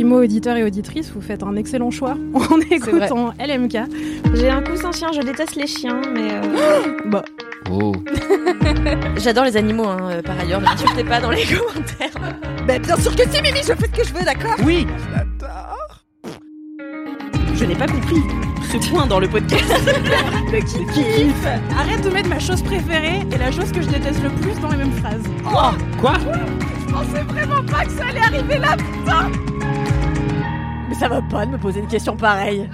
Primo auditeur et auditrice, vous faites un excellent choix en écoutant LMK. J'ai un coussin chien, je déteste les chiens, mais. euh, Bah, Oh. J'adore les animaux, hein, euh, par ailleurs, ne m'insultez pas dans les commentaires. Bah, bien sûr que si, Mimi, je fais ce que je veux, d'accord? Oui Je n'ai pas compris ce point dans le podcast. Qui kiffe arrête de mettre ma chose préférée et la chose que je déteste le plus dans les mêmes phrases. Quoi? Je pensais vraiment pas que ça allait arriver là. Mais ça va pas de me poser une question pareille.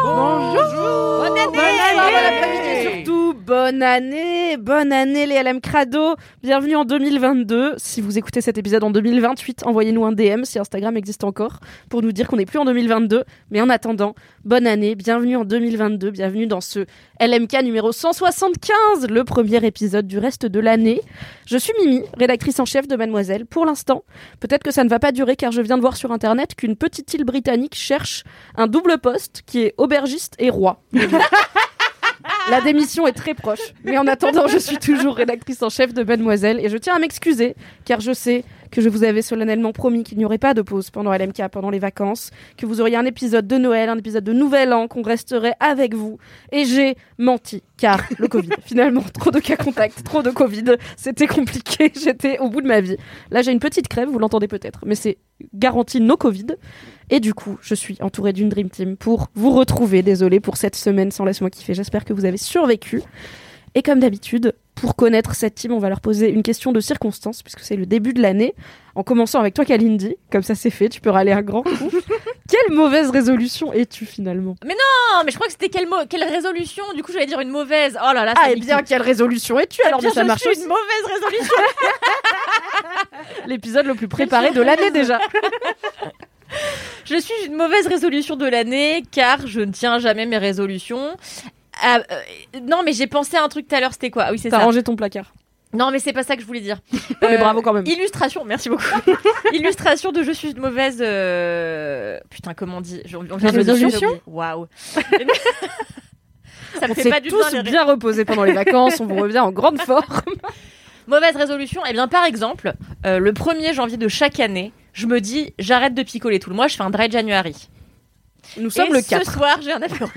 Bonjour Bonne année Bonne année Bon surtout, bonne année Bonne année les LM Crado Bienvenue en 2022. Si vous écoutez cet épisode en 2028, envoyez-nous un DM si Instagram existe encore pour nous dire qu'on n'est plus en 2022. Mais en attendant, bonne année, bienvenue en 2022, bienvenue dans ce LMK numéro 175, le premier épisode du reste de l'année. Je suis Mimi, rédactrice en chef de Mademoiselle. Pour l'instant, peut-être que ça ne va pas durer car je viens de voir sur internet qu'une petite île britannique cherche un double poste qui est aubergiste et roi. La démission est très proche, mais en attendant, je suis toujours rédactrice en chef de Mademoiselle et je tiens à m'excuser car je sais que je vous avais solennellement promis qu'il n'y aurait pas de pause pendant LMK, pendant les vacances, que vous auriez un épisode de Noël, un épisode de Nouvel An, qu'on resterait avec vous. Et j'ai menti, car le Covid, finalement, trop de cas contacts, trop de Covid, c'était compliqué, j'étais au bout de ma vie. Là, j'ai une petite crève, vous l'entendez peut-être, mais c'est garanti no Covid. Et du coup, je suis entourée d'une Dream Team pour vous retrouver. Désolée pour cette semaine sans Laisse-moi kiffer. J'espère que vous avez survécu. Et comme d'habitude, pour connaître cette team, on va leur poser une question de circonstance, puisque c'est le début de l'année. En commençant avec toi, Kalindi. Comme ça, c'est fait. Tu peux râler un grand coup. Quelle mauvaise résolution es-tu finalement? Non, mais je crois que c'était quelle, quelle résolution? Du coup, j'allais dire une mauvaise. Oh là là, Ah, ça et nique bien, tout. quelle résolution es-tu? Alors Eh bien, mais ça je marche suis une mauvaise résolution. L'épisode le plus préparé de l'année déjà. je suis une mauvaise résolution de l'année car je ne tiens jamais mes résolutions. Ah, euh, non, mais j'ai pensé à un truc tout à l'heure, c'était quoi? Ah Oui, c'est T'as ça. rangé ton placard. Non, mais c'est pas ça que je voulais dire. Mais Euh, bravo quand même. Illustration, merci beaucoup. Illustration de je suis une mauvaise. euh, Putain, comment on dit? Je- on vient Résolution? Waouh. ça me On fait pas du tous bien. bien reposés pendant les vacances. On vous revient en grande forme. Mauvaise résolution. Eh bien, par exemple, euh, le 1er janvier de chaque année, je me dis j'arrête de picoler tout le mois, je fais un dry January. Nous sommes Et le ce 4. soir, j'ai un apéro.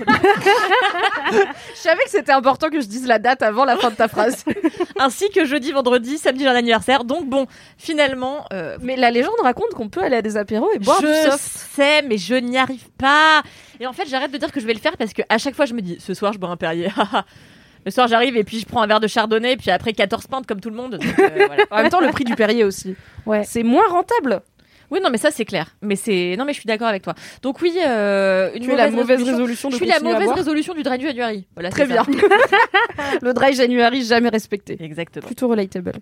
Je savais que c'était important que je dise la date avant la fin de ta phrase. Ainsi que jeudi, vendredi, samedi, j'ai un anniversaire. Donc bon, finalement, euh, Mais la légende raconte qu'on peut aller à des apéros et boire du je soft. sais, mais je n'y arrive pas. Et en fait, j'arrête de dire que je vais le faire parce que à chaque fois, je me dis, ce soir, je bois un Perrier. le soir, j'arrive et puis je prends un verre de Chardonnay, puis après 14 pintes comme tout le monde. Donc, euh, voilà. En même temps, le prix du Perrier aussi. Ouais. C'est moins rentable. Oui, non, mais ça, c'est clair. Mais c'est, non, mais je suis d'accord avec toi. Donc oui, euh, une Tu es la mauvaise résolution de Je suis la mauvaise résolution du dry January. Voilà, Très bien. le dry January jamais respecté. Exactement. Plutôt relatable.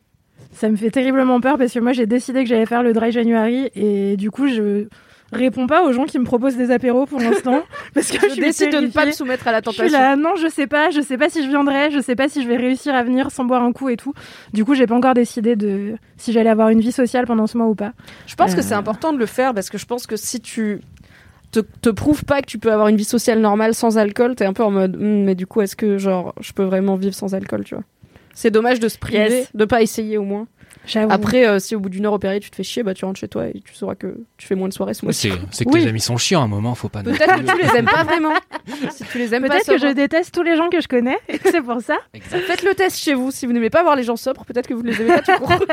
Ça me fait terriblement peur parce que moi j'ai décidé que j'allais faire le dry January et du coup je réponds pas aux gens qui me proposent des apéros pour l'instant parce que je, Je décide de ne pas me soumettre à la Je suis tentation. là, non, je sais pas, je sais pas si je viendrai, je sais pas si je vais réussir à venir sans boire un coup et tout. Du coup, j'ai pas encore décidé de si j'allais avoir une vie sociale pendant ce mois ou pas. Je pense que Euh. c'est important de le faire parce que je pense que si tu te, te prouves pas que tu peux avoir une vie sociale normale sans alcool, t'es un peu en mode Hum, mais du coup est-ce que genre je peux vraiment vivre sans alcool, tu vois? C'est dommage de se priver, Yes. de pas essayer au moins. Après, euh, si au bout d'une heure au Perrier tu te fais chier, bah tu rentres chez toi et tu sauras que tu fais moins de soirées ce mois-ci. C'est que Oui. tes amis sont chiants à un moment, faut pas. Peut-être que tu les aimes pas vraiment. si tu les aimes pas, Peut-être que je déteste tous les gens que je connais et que c'est pour ça. Exact. Faites le test chez vous. Si vous n'aimez pas voir les gens sobres, peut-être que vous ne les aimez pas tout court.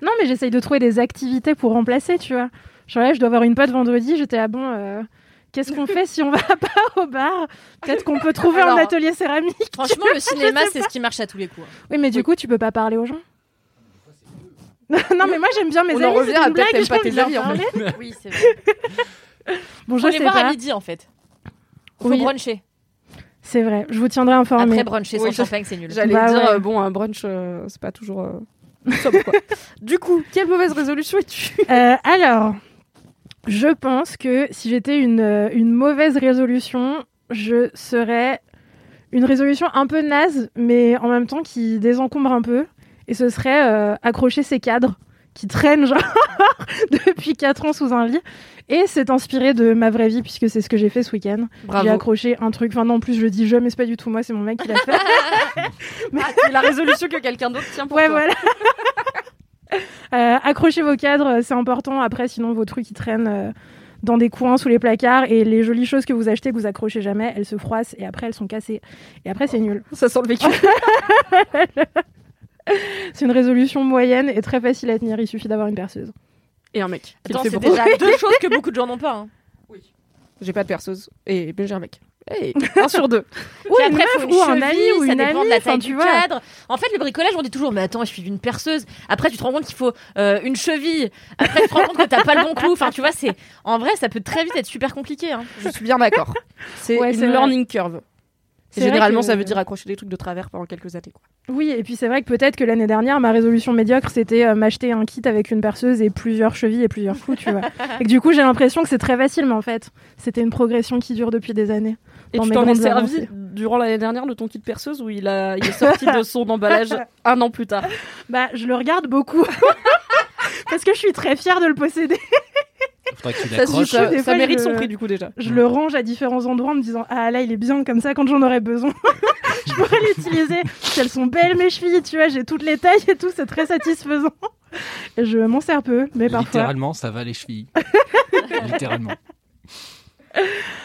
Non, mais j'essaye de trouver des activités pour remplacer, tu vois. Genre là, je dois avoir une pote vendredi, j'étais à bon. euh, Qu'est-ce qu'on fait si on va pas au bar? Peut-être qu'on peut trouver Alors, un atelier céramique. Franchement, le cinéma, c'est ce qui marche à tous les coups. hein. Oui, mais du coup, tu peux pas parler aux gens. non, mais moi j'aime bien mes On amis. en revient c'est à peut-être t'aimes pas tes amis, en parler. Oui, c'est vrai. Bon, je Faut les voir à midi en fait. Oui. Faut bruncher. C'est vrai, je vous tiendrai informé. Après bruncher sans Oui, champagne, c'est nul. J'allais Bah dire, ouais. euh, bon, un brunch, euh, c'est pas toujours euh, sobre, quoi. du coup, quelle mauvaise résolution es-tu? Euh, alors, je pense que si j'étais une, une mauvaise résolution, je serais une résolution un peu naze, mais en même temps qui désencombre un peu. Et ce serait euh, accrocher ces cadres qui traînent genre depuis 4 ans sous un lit. Et c'est inspiré de ma vraie vie, puisque c'est ce que j'ai fait ce week-end. J'ai accroché un truc. Enfin, non, en plus, je le dis je, mais c'est pas du tout moi, c'est mon mec qui l'a fait. Ah, c'est la résolution que quelqu'un d'autre tient pour ouais, toi. voilà. Euh, accrochez vos cadres, euh, c'est important. Après, sinon, vos trucs ils traînent euh, dans des coins sous les placards et les jolies choses que vous achetez que vous accrochez jamais, elles se froissent et après elles sont cassées. Et après, c'est nul. Ça sent le vécu. C'est une résolution moyenne et très facile à tenir. Il suffit d'avoir une perceuse. Et un mec. Attends, c'est pour déjà deux choses que beaucoup de gens n'ont pas. hein. J'ai pas de perceuse. Et j'ai un mec. Hey, un sur deux. Ou après, meuf, faut une ou un cheville, ami, ou ça une dépend amie, de la taille du vois. cadre. En fait, le bricolage, on dit toujours, mais attends, je suis une perceuse. Après, tu te rends compte qu'il faut euh, une cheville. Après, tu te rends compte que t'as pas le bon clou. Enfin, tu vois, c'est en vrai, ça peut très vite être super compliqué. Hein. Je suis bien d'accord. C'est Ouais, une learning curve. Généralement, que- ça veut dire accrocher des trucs de travers pendant quelques années. Quoi. Oui, et puis c'est vrai que peut-être que l'année dernière, ma résolution médiocre, c'était euh, m'acheter un kit avec une perceuse et plusieurs chevilles et plusieurs clous, tu vois. et que du coup, j'ai l'impression que c'est très facile, mais en fait, c'était une progression qui dure depuis des années. Et tu t'en es servi avancées. durant l'année dernière de ton kit perceuse où il, a, il est sorti de son emballage un an plus tard? Bah, je le regarde beaucoup. Parce que je suis très fière de le posséder. Faudrait que tu Ça, l'accroches. ça, Des ça fois, mérite je- son prix du coup déjà. Je le range à différents endroits en me disant Ah là, il est bien comme ça quand j'en aurai besoin. je pourrais l'utiliser. Elles sont belles, mes chevilles, tu vois, j'ai toutes les tailles et tout, c'est très satisfaisant. Et je m'en sers peu, mais parfois. Littéralement, ça va les chevilles. Littéralement.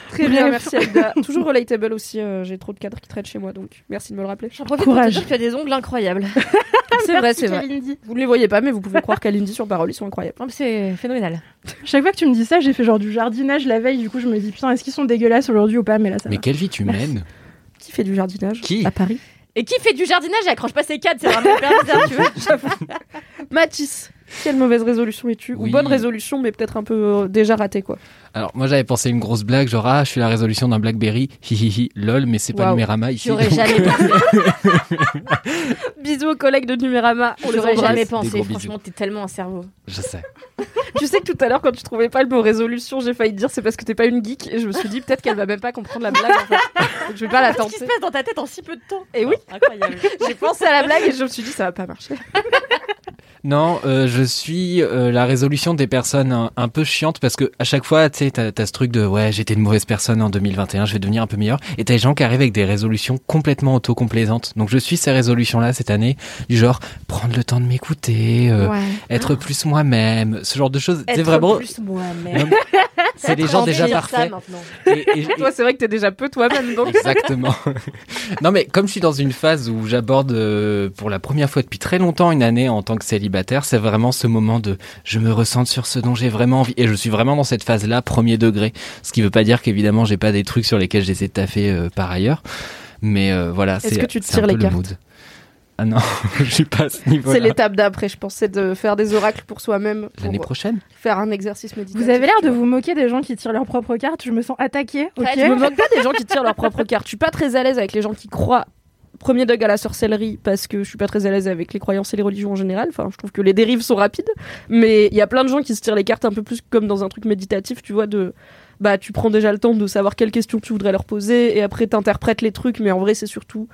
Très bien, merci Aïda. Toujours relatable aussi, euh, j'ai trop de cadres qui traînent chez moi donc merci de me le rappeler. J'en profite Courage. pour te dire que tu as des ongles incroyables. C'est vrai, c'est vrai. Kalindi. Vous ne les voyez pas mais vous pouvez croire qu'Alindy sur parole ils sont incroyables. Non, mais C'est phénoménal. Chaque fois que tu me dis ça, j'ai fait genre du jardinage la veille, du coup, je me dis Putain, est-ce qu'ils sont dégueulasses aujourd'hui ou pas? Mais là, ça Mais va. quelle vie tu mènes? Qui fait du jardinage? Qui? À Paris Et qui fait du jardinage? Et accroche pas ses cadres C'est vraiment hyper bizarre, tu vois. Mathis, quelle mauvaise résolution es-tu? Oui. Ou bonne résolution mais peut-être un peu euh, déjà ratée quoi. Alors, moi, j'avais pensé une grosse blague, genre, ah, je suis la résolution d'un Blackberry, hihihi, lol, mais c'est pas Waouh. Numérama ici. J'aurais donc- jamais pensé. Bisous aux collègues de Numérama. On J'aurais jamais pensé. Franchement, t'es tellement un cerveau. Je sais. Tu sais que tout à l'heure, quand tu trouvais pas le mot résolution, j'ai failli te dire c'est parce que t'es pas une geek. Et je me suis dit peut-être qu'elle va même pas comprendre la blague en fait. Donc je vais pas la Qu'est-ce qui se tenter. passe dans ta tête en si peu de temps Et oui, Incroyable. j'ai pensé à la blague et je me suis dit ça va pas marcher. Non, euh, je suis euh, la résolution des personnes un, un peu chiantes parce que à chaque fois, tu sais, t'as as ce truc de ouais, j'étais une mauvaise personne en 2021, je vais devenir un peu meilleur. Et t'as des gens qui arrivent avec des résolutions complètement autocomplaisantes. Donc je suis ces résolutions-là cette année, du genre prendre le temps de m'écouter, euh, être plus moi-même, ce genre de choses. C'est vraiment, plus moi-même. c'est des gens déjà parfaits. maintenant. Et- et- et- Toi, c'est vrai que t'es déjà peu toi-même donc. Exactement. non mais comme je suis dans une phase où j'aborde euh, pour la première fois depuis très longtemps une année en tant que célibataire, c'est vraiment ce moment de je me ressens sur ce dont j'ai vraiment envie et je suis vraiment dans cette phase-là premier degré. Ce qui veut pas dire qu'évidemment j'ai pas des trucs sur lesquels j'essaie de taffer euh, par ailleurs, mais euh, voilà. Est-ce c'est- que tu c'est tires peu les le cartes mood. Ah non, je suis pas à ce niveau-là. C'est l'étape d'après, je pensais de faire des oracles pour soi-même, L'année prochaine. faire un exercice méditatif. Vous avez l'air de vois. vous moquer des gens qui tirent leurs propres cartes. Je me sens attaquée. Ok. Ouais, Je me moque pas des gens qui tirent leur propre carte. Je suis pas très à l'aise avec les gens qui croient premier dog à la sorcellerie parce que je suis pas très à l'aise avec les croyances et les religions en général. Enfin, je trouve que les dérives sont rapides. Mais il y a plein de gens qui se tirent les cartes un peu plus comme dans un truc méditatif, tu vois, de bah tu prends déjà le temps de savoir quelles questions tu voudrais leur poser et après t'interprètes les trucs. Mais en vrai, c'est surtout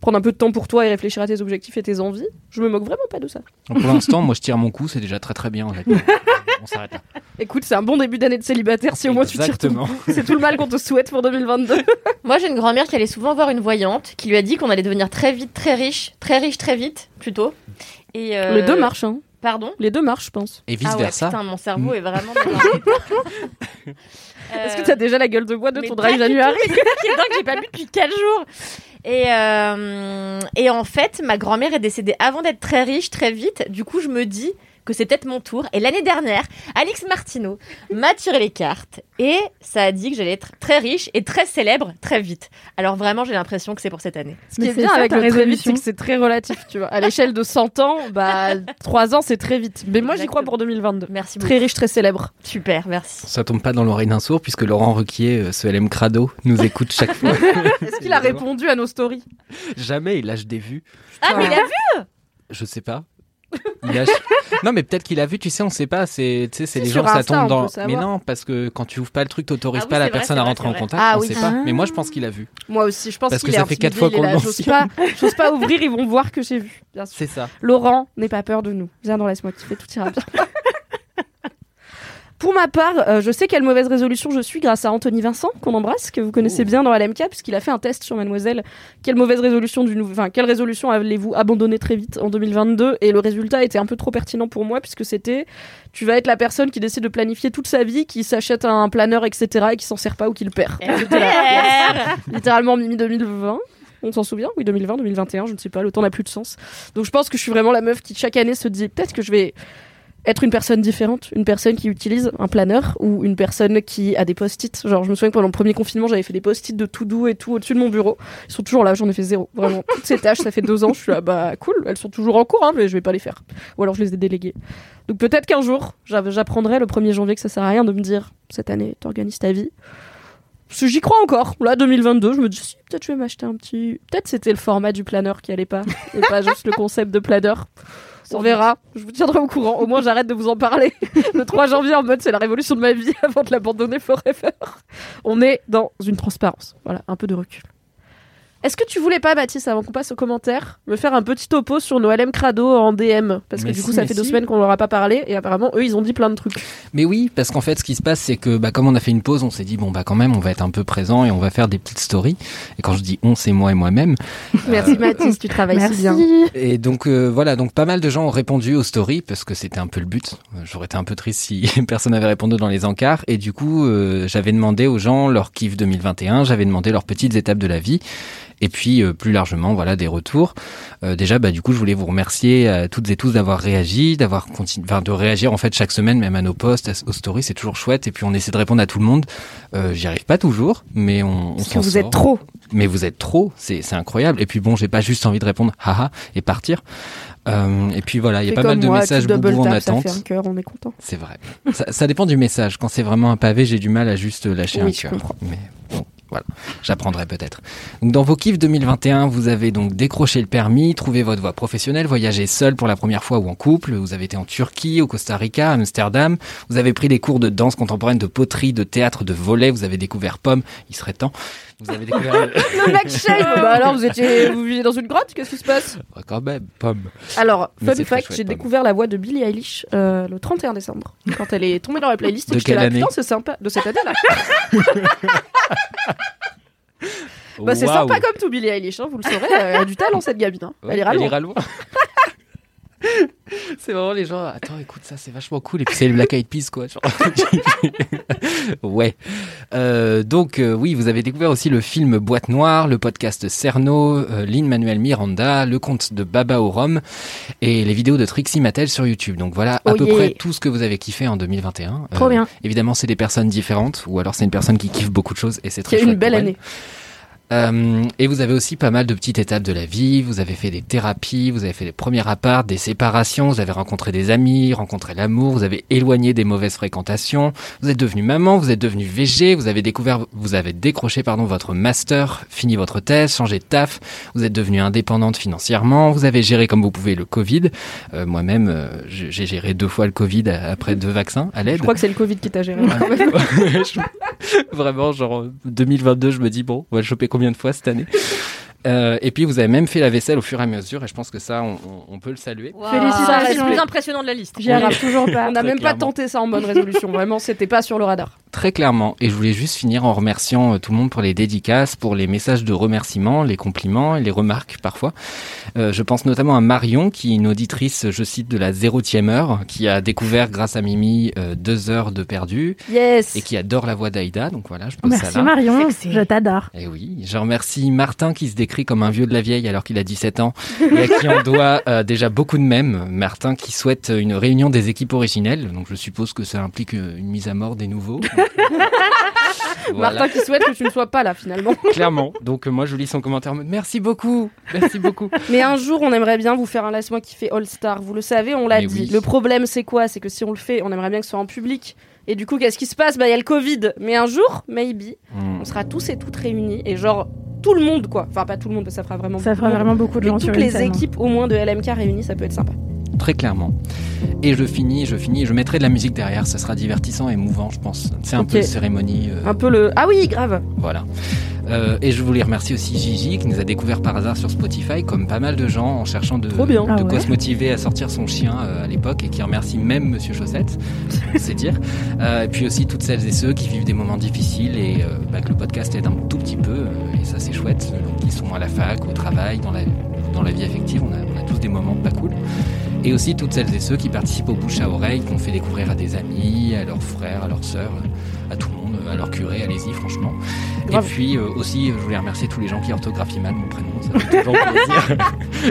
prendre un peu de temps pour toi et réfléchir à tes objectifs et tes envies. Je me moque vraiment pas de ça. Donc, pour l'instant, moi je tire mon coup, c'est déjà très très bien. honnêtement. On s'arrête là. Écoute, c'est un bon début d'année de célibataire si au moins tu tires ton Exactement. coup. C'est tout le mal qu'on te souhaite pour 2022. Moi, j'ai une grand-mère qui allait souvent voir une voyante qui lui a dit qu'on allait devenir très vite, très riche, très riche, très vite, plutôt. Et euh, Les deux marchent, hein. Pardon Les deux marchent, je pense. Et vice Ah ouais, versa. putain, mon cerveau est vraiment. Est-ce que Euh, t'as déjà la gueule de bois de mais ton du January C'est dingue, j'ai pas bu depuis 4 jours. Et, euh, et en fait, ma grand-mère est décédée avant d'être très riche, très vite. Du coup, je me dis que c'est peut-être mon tour. Et l'année dernière, Alix Martineau m'a tiré les cartes et ça a dit que j'allais être très riche et très célèbre très vite. Alors vraiment, j'ai l'impression que c'est pour cette année. Ce qui Mais est c'est bien ça, avec le très vite, résolution. c'est que c'est très relatif, tu vois. À l'échelle de 100 ans, bah 3 ans c'est très vite. Mais moi j'y crois pour 2022. Merci beaucoup. Très riche, très célèbre. Super, merci. Ça tombe pas dans l'oreille d'un sourd puisque Laurent Requier, euh, ce LM Crado, nous écoute chaque fois. Est-ce qu'il a répondu à nos stories? Jamais il lâche des vues. Ah, mais il a vu Je sais pas. Il non mais peut-être qu'il a vu, tu sais, on sait pas. C'est, tu sais, c'est les sur gens ça tombe dans. Mais non, parce que quand tu ouvres pas le truc, t'autorises Ah oui, pas la vrai, personne à rentrer en contact. Ah on oui. sait pas. Ah. Mais moi, je pense qu'il a vu. Moi aussi, je pense Parce qu'il que ça fait quatre fois qu'on le J'ose pas, j'ose pas ouvrir, ils vont voir que j'ai vu. Bien sûr. C'est ça. Laurent, n'aie pas peur de nous. Viens dans laisse-moi kiffer, tout ira bien. Pour ma part, euh, je sais quelle mauvaise résolution je suis grâce à Anthony Vincent, qu'on embrasse, que vous connaissez Oh. bien dans LMK, puisqu'il a fait un test sur Mademoiselle. Quelle mauvaise résolution du nou- enfin, quelle résolution allez-vous abandonner très vite en 2022 Et le résultat était un peu trop pertinent pour moi, puisque c'était, tu vas être la personne qui décide de planifier toute sa vie, qui s'achète un planeur, etc., et qui s'en sert pas ou qui le perd. RTR. littéralement Mimi 2020. On s'en souvient? Oui, 2020, 2021, je ne sais pas, le temps n'a plus de sens. Donc je pense que je suis vraiment la meuf qui chaque année se dit peut-être que je vais être une personne différente, une personne qui utilise un planeur ou une personne qui a des post-it. Genre, je me souviens que pendant le premier confinement, j'avais fait des post-it de tout doux et tout au-dessus de mon bureau. Ils sont toujours là, j'en ai fait zéro. Vraiment, toutes ces tâches, ça fait deux ans, je suis là, bah cool, elles sont toujours en cours, hein, mais je vais pas les faire. Ou alors je les ai déléguées. Donc peut-être qu'un jour, j'a- j'apprendrai le 1er janvier que ça sert à rien de me dire cette année, t'organises ta vie. Parce que j'y crois encore. Là, 2022, je me dis, si, peut-être je vais m'acheter un petit. Peut-être c'était le format du planeur qui allait pas, et pas juste le concept de planeur. On verra. Je vous tiendrai au courant. Au moins, j'arrête de vous en parler. Le 3 janvier, en mode, c'est la révolution de ma vie avant de l'abandonner forever. On est dans une transparence. Voilà, un peu de recul. Est-ce que tu voulais pas, Mathis, avant qu'on passe aux commentaires, me faire un petit topo sur nos LM Crado en DM Parce que Mais du si, coup, ça fait deux semaines qu'on leur a pas parlé, et apparemment, eux, ils ont dit plein de trucs. Mais oui, parce qu'en fait, ce qui se passe, c'est que bah, comme on a fait une pause, on s'est dit bon bah quand même, on va être un peu présent et on va faire des petites stories. Et quand je dis on, c'est moi et moi-même. Merci, Mathis, tu travailles si bien. Merci. Et donc euh, voilà, donc pas mal de gens ont répondu aux stories parce que c'était un peu le but. Euh, J'aurais été un peu triste si personne n'avait répondu dans les encarts. Et du coup, euh, j'avais demandé aux gens leur kiff 2021, j'avais demandé leurs petites étapes de la vie. Et puis euh, plus largement, voilà des retours. Euh, déjà, bah du coup, je voulais vous remercier à toutes et tous d'avoir réagi, d'avoir continué, enfin, de réagir en fait chaque semaine, même à nos posts, aux stories, c'est toujours chouette. Et puis on essaie de répondre à tout le monde. Euh, J'y arrive pas toujours, mais on, on Parce que vous sort êtes trop. mais vous êtes trop, c'est c'est incroyable. Et puis bon, j'ai pas juste envie de répondre haha et partir. Euh, et puis voilà, il y a pas mal de moi, messages boubou en tap, ça attente. fait un cœur, on est content. C'est vrai. Ça, ça dépend du message. Quand c'est vraiment un pavé, j'ai du mal à juste lâcher Oui, un cœur. Mais bon, voilà, j'apprendrai peut-être. Dans vos kiffs 2021, vous avez donc décroché le permis, trouvé votre voie professionnelle, voyagé seul pour la première fois ou en couple. Vous avez été en Turquie, au Costa Rica, à Amsterdam. Vous avez pris des cours de danse contemporaine, de poterie, de théâtre, de volet. Vous avez découvert Pomme. Il serait temps. Vous avez découvert. Le mec shame Bah alors, vous étiez, vous viviez dans une grotte Qu'est-ce qui se passe? Ouais, quand même, Pomme. Alors, Mais fun c'est fact, chouette, j'ai Pomme. découvert la voix de Billie Eilish euh, le 31 décembre, quand elle est tombée dans la playlist. De et j'étais quelle là, année Putain, c'est sympa. De cette année-là. Bah, c'est Waouh. sympa comme tout, Billie Eilish, hein, vous le saurez. Elle a du talent, cette gamine. hein. Ouais, elle ira loin. c'est vraiment les gens. Attends, écoute, ça c'est vachement cool. Et puis c'est le Black Eyed Peas, quoi. genre. ouais. Euh, donc euh, oui, vous avez découvert aussi le film Boîte Noire, le podcast Cerno, euh, Lin Manuel Miranda, le conte de Baba au Rhum et les vidéos de Trixie Mattel sur YouTube. Donc voilà à Oh peu yeah. près tout ce que vous avez kiffé en 2021. Trop Euh, bien. Évidemment, c'est des personnes différentes, ou alors c'est une personne qui kiffe beaucoup de choses et c'est très chouette une belle elle. Euh, et vous avez aussi pas mal de petites étapes de la vie. Vous avez fait des thérapies, vous avez fait des premiers apparts, des séparations, vous avez rencontré des amis, rencontré l'amour, vous avez éloigné des mauvaises fréquentations. Vous êtes devenu maman, vous êtes devenu VG, vous avez découvert, vous avez décroché pardon votre master, fini votre thèse, changé de taf. Vous êtes devenu indépendante financièrement. Vous avez géré comme vous pouvez le Covid. Euh, Moi-même, euh, j'ai géré deux fois le Covid après deux vaccins à l'aide. Je crois que c'est le Covid qui t'a géré. Vraiment, genre 2022, je me dis bon, on va le choper combien de fois cette année? Euh, Et puis vous avez même fait la vaisselle au fur et à mesure, et je pense que ça, on, on- on peut le saluer. Félicitations. C'est le plus impressionnant de la liste. J'y arrive toujours pas. On n'a même pas tenté ça en bonne résolution. Vraiment, c'était pas sur le radar. Très clairement. Et je voulais juste finir en remerciant euh, tout le monde pour les dédicaces, pour les messages de remerciements, les compliments et les remarques parfois. Euh, je pense notamment à Marion, qui est une auditrice, je cite, de la zérotième heure, qui a découvert grâce à Mimi euh, deux heures de perdu Yes. et qui adore la voix d'Aïda. Donc voilà, je pose Merci ça là. Marion, je t'adore. Et oui, je remercie Martin qui se décrit comme un vieux de la vieille alors qu'il a 17 ans et à qui on doit euh, déjà beaucoup de mèmes. Martin qui souhaite une réunion des équipes originelles, donc je suppose que ça implique euh, une mise à mort des nouveaux. Voilà. Martin qui souhaite que tu ne sois pas là finalement. Clairement. Donc euh, moi je lis son commentaire merci beaucoup, merci beaucoup. Mais un jour, on aimerait bien vous faire un laisse-moi kiffer All Star. Vous le savez, on l'a dit. oui. Le problème, c'est quoi? C'est que si on le fait, on aimerait bien que ce soit en public. Et du coup, qu'est-ce qui se passe? Bah, il y a le Covid. Mais un jour, maybe, Hmm. on sera tous et toutes réunis. Et genre, tout le monde, quoi. Enfin, pas tout le monde, parce que ça fera vraiment Ça beaucoup fera vraiment beaucoup de Mais gens sur toutes une les scène. hein. équipes, au moins de LMK réunies, ça peut être sympa. Très clairement. Et je finis, je finis, je mettrai de la musique derrière, ça sera divertissant et émouvant, je pense. C'est un peu de cérémonie. euh, Un peu le. Ah oui, grave. Voilà. Euh, et je voulais remercier aussi Gigi qui nous a découvert par hasard sur Spotify, comme pas mal de gens en cherchant de, bien. de Ah quoi ouais. se motiver à sortir son chien euh, à l'époque et qui remercie même Monsieur Chaussette, c'est dire. Euh, et puis aussi toutes celles et ceux qui vivent des moments difficiles et euh, bah, que le podcast aide un tout petit peu euh, et ça c'est chouette. Donc ils sont à la fac, au travail, dans la, dans la vie affective, on a, on a tous des moments pas cool. Et aussi toutes celles et ceux qui participent au bouche à oreille, qu'on fait découvrir à des amis, à leurs frères, à leurs sœurs, à tout le monde, à leur curé, allez-y franchement. Grave. Et puis euh, aussi, euh, je voulais remercier tous les gens qui orthographient mal mon prénom, ça fait toujours plaisir.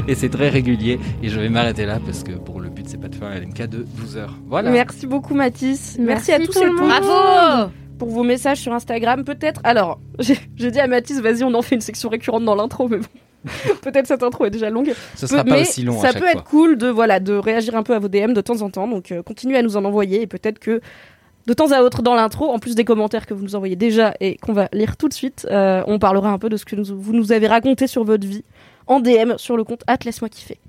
et c'est très régulier. Et je vais m'arrêter là parce que pour le but, c'est pas de faire un LMK de 12 heures. Voilà. Merci beaucoup, Mathis. Merci, Merci à tous tout et le monde. Bravo pour vos messages sur Instagram, peut-être. Alors, j'ai dit à Mathis, vas-y, on en fait une section récurrente dans l'intro, mais bon. peut-être cette intro est déjà longue. Ce sera Peut- pas mais aussi long ça à peut fois. être cool de voilà de réagir un peu à vos DM de temps en temps. Donc euh, continuez à nous en envoyer et peut-être que de temps à autre dans l'intro, en plus des commentaires que vous nous envoyez déjà et qu'on va lire tout de suite, euh, on parlera un peu de ce que nous- vous nous avez raconté sur votre vie en DM sur le compte Laisse-moi kiffer.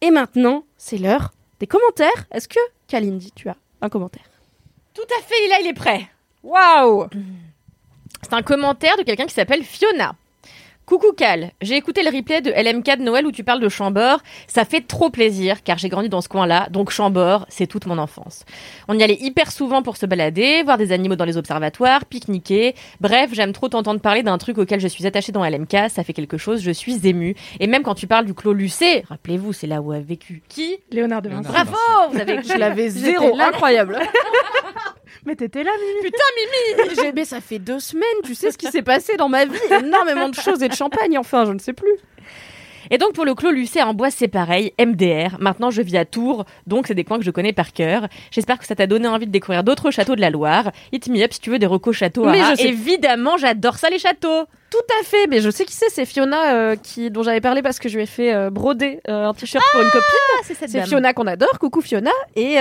Et maintenant, c'est l'heure des commentaires. Est-ce que Kalindi, tu as un commentaire? Tout à fait, Lila, il est prêt. Waouh C'est un commentaire de quelqu'un qui s'appelle Fiona. Coucou Cal, j'ai écouté le replay de LMK de Noël où tu parles de Chambord. Ça fait trop plaisir car j'ai grandi dans ce coin-là, donc Chambord, c'est toute mon enfance. On y allait hyper souvent pour se balader, voir des animaux dans les observatoires, pique-niquer. Bref, j'aime trop t'entendre parler d'un truc auquel je suis attachée dans LMK, ça fait quelque chose, je suis émue. Et même quand tu parles du Clos Lucé, rappelez-vous, c'est là où a vécu qui? Léonard de Vinci. Bravo Vous avez Je l'avais zéro, là. incroyable. Mais t'étais là, Mimi. J'ai- mais ça fait deux semaines, tu sais ce qui s'est passé dans ma vie Énormément de choses et de champagne, enfin, je ne sais plus. Et donc pour le Clos Lucé en bois, c'est pareil, MDR. Maintenant, je vis à Tours, donc c'est des coins que je connais par cœur. J'espère que ça t'a donné envie de découvrir d'autres châteaux de la Loire. Hit me up si tu veux des recos châteaux. Mais je sais- Évidemment, j'adore ça les châteaux. Tout à fait, mais je sais qui c'est, c'est Fiona euh, qui, dont j'avais parlé parce que je lui ai fait euh, broder euh, un t-shirt pour une copine. Ah, c'est cette C'est. Fiona qu'on adore, coucou Fiona, et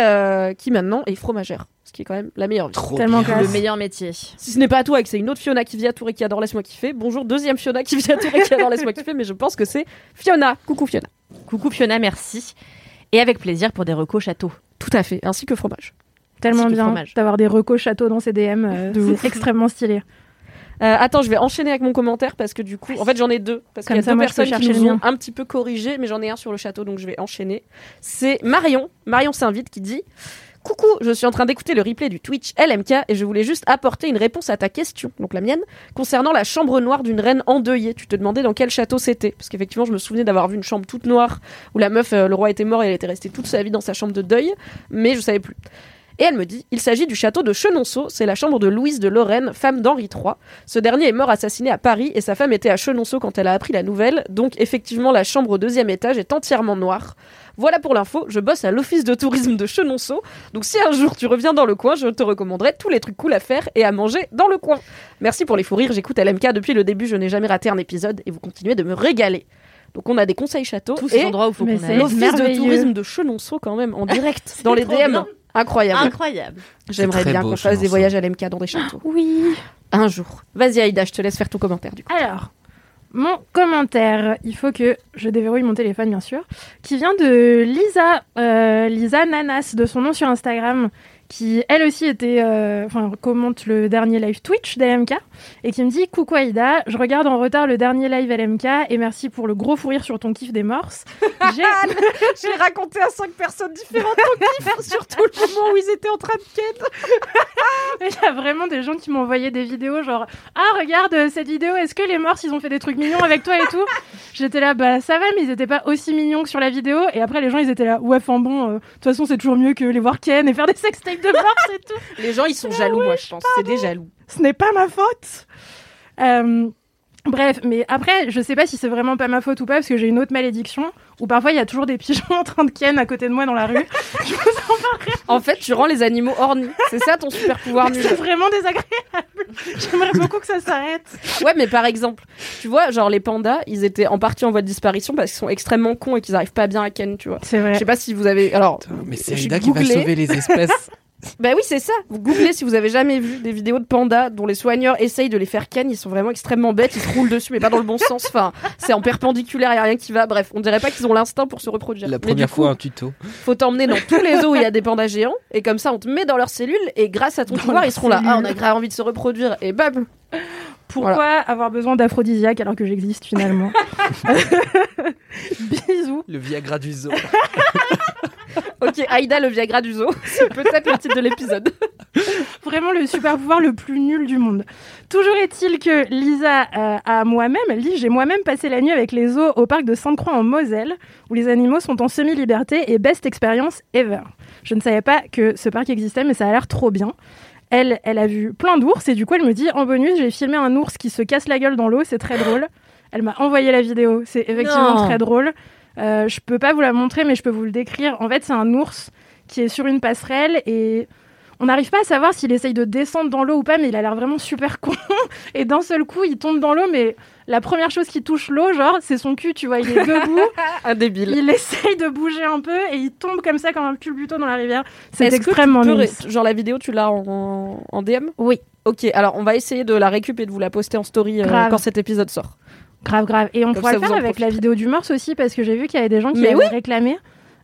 qui maintenant est fromagère, qui est quand même la meilleure vie. Trop Tellement bien. Le meilleur métier. Si ce n'est pas à toi et que c'est une autre Fiona qui vit à Tours et qui adore Laisse-moi kiffer, bonjour deuxième Fiona qui vit à Tours et qui adore Laisse-moi kiffer, mais je pense que c'est Fiona. Coucou Fiona. Coucou Fiona, merci. Et avec plaisir pour des recos châteaux. Tout à fait, ainsi que fromage. Tellement Ainsi bien fromage. d'avoir des recos châteaux dans ces DM. euh, c'est extrêmement stylé. Euh, attends, je vais enchaîner avec mon commentaire parce que du coup, en fait, j'en ai deux. Parce qu'il y a ça, deux moi, personnes qui nous le ont un petit peu corrigé, mais j'en ai un sur le château, donc je vais enchaîner. C'est Marion, Marion s'invite, qui dit Coucou, je suis en train d'écouter le replay du Twitch LMK et je voulais juste apporter une réponse à ta question, donc la mienne, concernant la chambre noire d'une reine endeuillée. Tu te demandais dans quel château c'était, parce qu'effectivement, je me souvenais d'avoir vu une chambre toute noire où la meuf, euh, le roi était mort et elle était restée toute sa vie dans sa chambre de deuil, mais je savais plus. Et elle me dit, il s'agit du château de Chenonceau, c'est la chambre de Louise de Lorraine, femme d'Henri III. Ce dernier est mort assassiné à Paris et sa femme était à Chenonceau quand elle a appris la nouvelle, donc effectivement la chambre au deuxième étage est entièrement noire. Voilà pour l'info, je bosse à l'office de tourisme de Chenonceau, donc si un jour tu reviens dans le coin, je te recommanderai tous les trucs cool à faire et à manger dans le coin. Merci pour les fous rires, j'écoute LMK depuis le début, je n'ai jamais raté un épisode et vous continuez de me régaler. Donc on a des conseils châteaux Tous et ces endroits où il faut l'office de tourisme de Chenonceau quand même en direct dans les DM. bien. Incroyable. Incroyable. J'aimerais bien qu'on fasse des voyages à l'MK dans des châteaux. Oui. Un jour. Vas-y Aïda, je te laisse faire ton commentaire du coup. Alors, mon commentaire, il faut que je déverrouille mon téléphone, bien sûr, qui vient de Lisa, euh, Lisa Nanas, de son nom sur Instagram, qui elle aussi était, euh, enfin commente le dernier live Twitch d'LMK et qui me dit coucou Aïda, je regarde en retard le dernier live LMK et merci pour le gros fou rire sur ton kiff des morses. J'ai raconté à cinq personnes différentes ton kiff, surtout le moment où ils étaient en train de ken. Il y a vraiment des gens qui m'ont envoyé des vidéos genre ah regarde euh, cette vidéo est-ce que les morses ils ont fait des trucs mignons avec toi et tout? J'étais là bah ça va mais ils étaient pas aussi mignons que sur la vidéo et après les gens ils étaient là ouais enfin bon euh, de toute façon c'est toujours mieux que les voir ken et faire des sextapes de morses et tout Les gens, ils sont jaloux, moi, je pense. C'est des jaloux. ce n'est pas ma faute Euh, Bref, mais après, je sais pas si c'est vraiment pas ma faute ou pas, parce que j'ai une autre malédiction, où parfois il y a toujours des pigeons en train de ken à côté de moi dans la rue. Je vous en fait, tu rends les animaux ornis. C'est ça ton super pouvoir nul. c'est vraiment désagréable. J'aimerais beaucoup que ça s'arrête. Ouais, mais par exemple, tu vois, genre les pandas, ils étaient en partie en voie de disparition parce qu'ils sont extrêmement cons et qu'ils arrivent pas bien à ken, tu vois. C'est vrai. Je sais pas si vous avez. Alors, Putain, Mais c'est Aïda qui va sauver les espèces. bah oui, c'est ça. Vous googlez si vous avez jamais vu des vidéos de pandas dont les soigneurs essayent de les faire ken. Ils sont vraiment extrêmement bêtes. Ils se roulent dessus, mais pas dans le bon sens. Enfin, c'est en perpendiculaire, y a rien qui va. Bref, on dirait pas qu'ils ont l'instinct pour se reproduire. La Mais du première coup, fois, un tuto. faut t'emmener dans tous les zoos où il y a des pandas géants et comme ça on te met dans leurs cellules et grâce à ton pouvoir ils seront là ah on a grave envie de se reproduire et bam Pourquoi avoir besoin d'aphrodisiaque alors que j'existe finalement Bisous. Le Viagra du zoo. ok Aïda le Viagra du zoo c'est peut-être le titre de l'épisode Vraiment le super pouvoir le plus nul du monde. Toujours est-il que Lisa euh, a moi-même, j'ai moi-même passé la nuit avec les zoos au parc de Sainte-Croix en Moselle, où les animaux sont en semi-liberté et best expérience ever. Je ne savais pas que ce parc existait, mais ça a l'air trop bien. Elle, elle a vu plein d'ours et du coup elle me dit en bonus j'ai filmé un ours qui se casse la gueule dans l'eau, c'est très drôle. Elle m'a envoyé la vidéo, c'est effectivement Non. très drôle. Euh, je peux pas vous la montrer mais je peux vous le décrire. En fait c'est un ours qui est sur une passerelle et on n'arrive pas à savoir s'il essaye de descendre dans l'eau ou pas, mais il a l'air vraiment super con. Et d'un seul coup, il tombe dans l'eau, mais la première chose qui touche l'eau, genre, c'est son cul, tu vois. Il est debout, un débile il essaye de bouger un peu et il tombe comme ça comme un culbuto dans la rivière. C'est que tu extrêmement peux nul. ré- genre la vidéo tu l'as en, en DM Oui. ok alors on va essayer de la récup et de vous la poster en story euh, quand cet épisode sort Grave, grave. Et on Comme pourra ça, le faire avec la vidéo du morse aussi, parce que j'ai vu qu'il y avait des gens qui Mais avaient réclamé.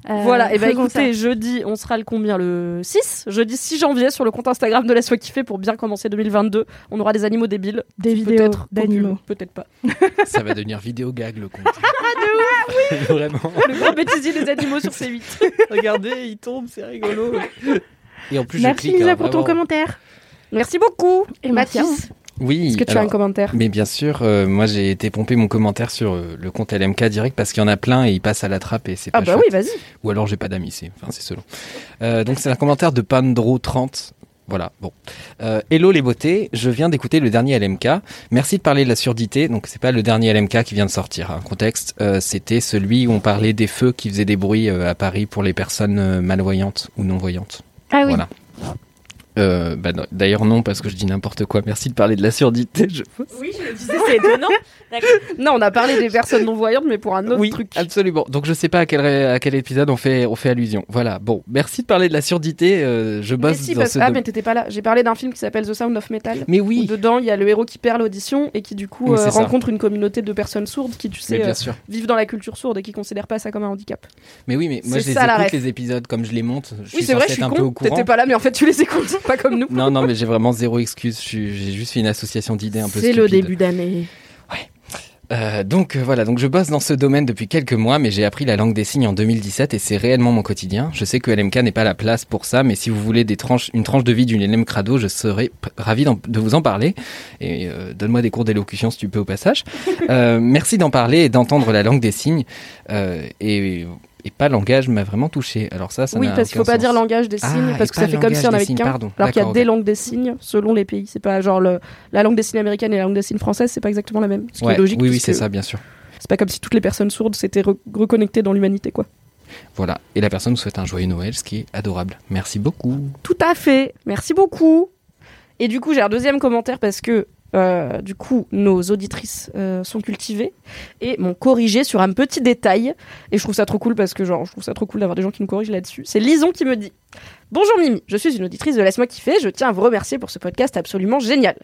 Euh, voilà et bah faisons ça. écoutez jeudi on sera le combien? Le 6 jeudi 6 janvier sur le compte Instagram de Laisse-moi kiffer pour bien commencer 2022 on aura des animaux débiles des vidéos d'animaux. peut-être pas Ça va devenir vidéo gag le compte. Ah, de ouf Vraiment. le grand bêtisier des animaux sur C8 regardez il tombe c'est rigolo Et en plus, je Merci clique. Lisa hein, pour ton commentaire. merci beaucoup Et. Mathis Oui. est-ce que tu as un commentaire Mais bien sûr, euh, moi j'ai été pomper mon commentaire sur euh, le compte LMK direct parce qu'il y en a plein et ils passent à la trappe et c'est pas ah bah chouette. oui vas-y Ou alors j'ai pas d'amis, c'est enfin c'est selon. Euh, donc c'est un commentaire de Pandro30. Voilà, bon. Euh, hello les beautés, je viens d'écouter le dernier LMK. Merci de parler de la surdité. Donc c'est pas le dernier LMK qui vient de sortir. Un contexte, euh, c'était celui où on parlait des feux qui faisaient des bruits euh, à Paris pour les personnes euh, malvoyantes ou non voyantes. Ah oui. Voilà. Euh, bah, D'ailleurs non parce que je dis n'importe quoi. Merci de parler de la surdité. Je... Oui, je le disais, c'est étonnant. non on a parlé des personnes non voyantes mais pour un autre oui, truc absolument. Donc je sais pas à quel, ré- à quel épisode on fait, on fait allusion. Voilà. Bon, merci de parler de la surdité. euh, je mais bosse si, dans parce... ce ah mais t'étais pas là j'ai parlé d'un film qui s'appelle The Sound of Metal Mais où oui, dedans il y a le héros qui perd l'audition et qui du coup Oui, euh, ça. rencontre une communauté de personnes sourdes qui tu sais bien euh, sûr. vivent dans la culture sourde et qui considèrent pas ça comme un handicap. Mais oui, mais moi je les ça, écoute les épisodes comme je les monte. Je oui suis c'est vrai je suis un peu au con courant. t'étais pas là mais en fait tu les écoutes pas comme nous. Non, non, mais j'ai vraiment zéro excuse. J'ai juste fait une association d'idées un peu C'est le début d'année. Euh, donc euh, voilà, donc je bosse dans ce domaine depuis quelques mois, mais j'ai appris la langue des signes en 2017 et c'est réellement mon quotidien. Je sais que LMK n'est pas la place pour ça, mais si vous voulez des tranches, une tranche de vie d'une LM Crado, je serais ravi de vous en parler. Et euh, donne-moi des cours d'élocution si tu peux au passage. Merci d'en parler et d'entendre la langue des signes. Et, et pas langage m'a vraiment touché. Alors ça, ça Oui parce qu'il faut pas dire langage des Ah, signes parce que ça fait comme si on avait qu'un. Alors qu'il y a des langues des signes selon les pays. C'est pas genre le- la langue des signes américaine et la langue des signes française c'est pas exactement la même. Ce qui est logique. oui, oui, c'est ça, bien sûr. C'est pas comme si toutes les personnes sourdes s'étaient re- reconnectées dans l'humanité quoi. Voilà. Et la personne nous souhaite un joyeux Noël, ce qui est adorable. Merci beaucoup. Tout à fait. Merci beaucoup. Et du coup, j'ai un deuxième commentaire parce que euh, du coup, nos auditrices euh, sont cultivées et m'ont corrigé sur un petit détail. Et je trouve ça trop cool parce que genre, je trouve ça trop cool d'avoir des gens qui nous corrigent là-dessus. C'est Lison qui me dit Bonjour Mimi, je suis une auditrice de Laisse-moi kiffer. Je tiens à vous remercier pour ce podcast absolument génial.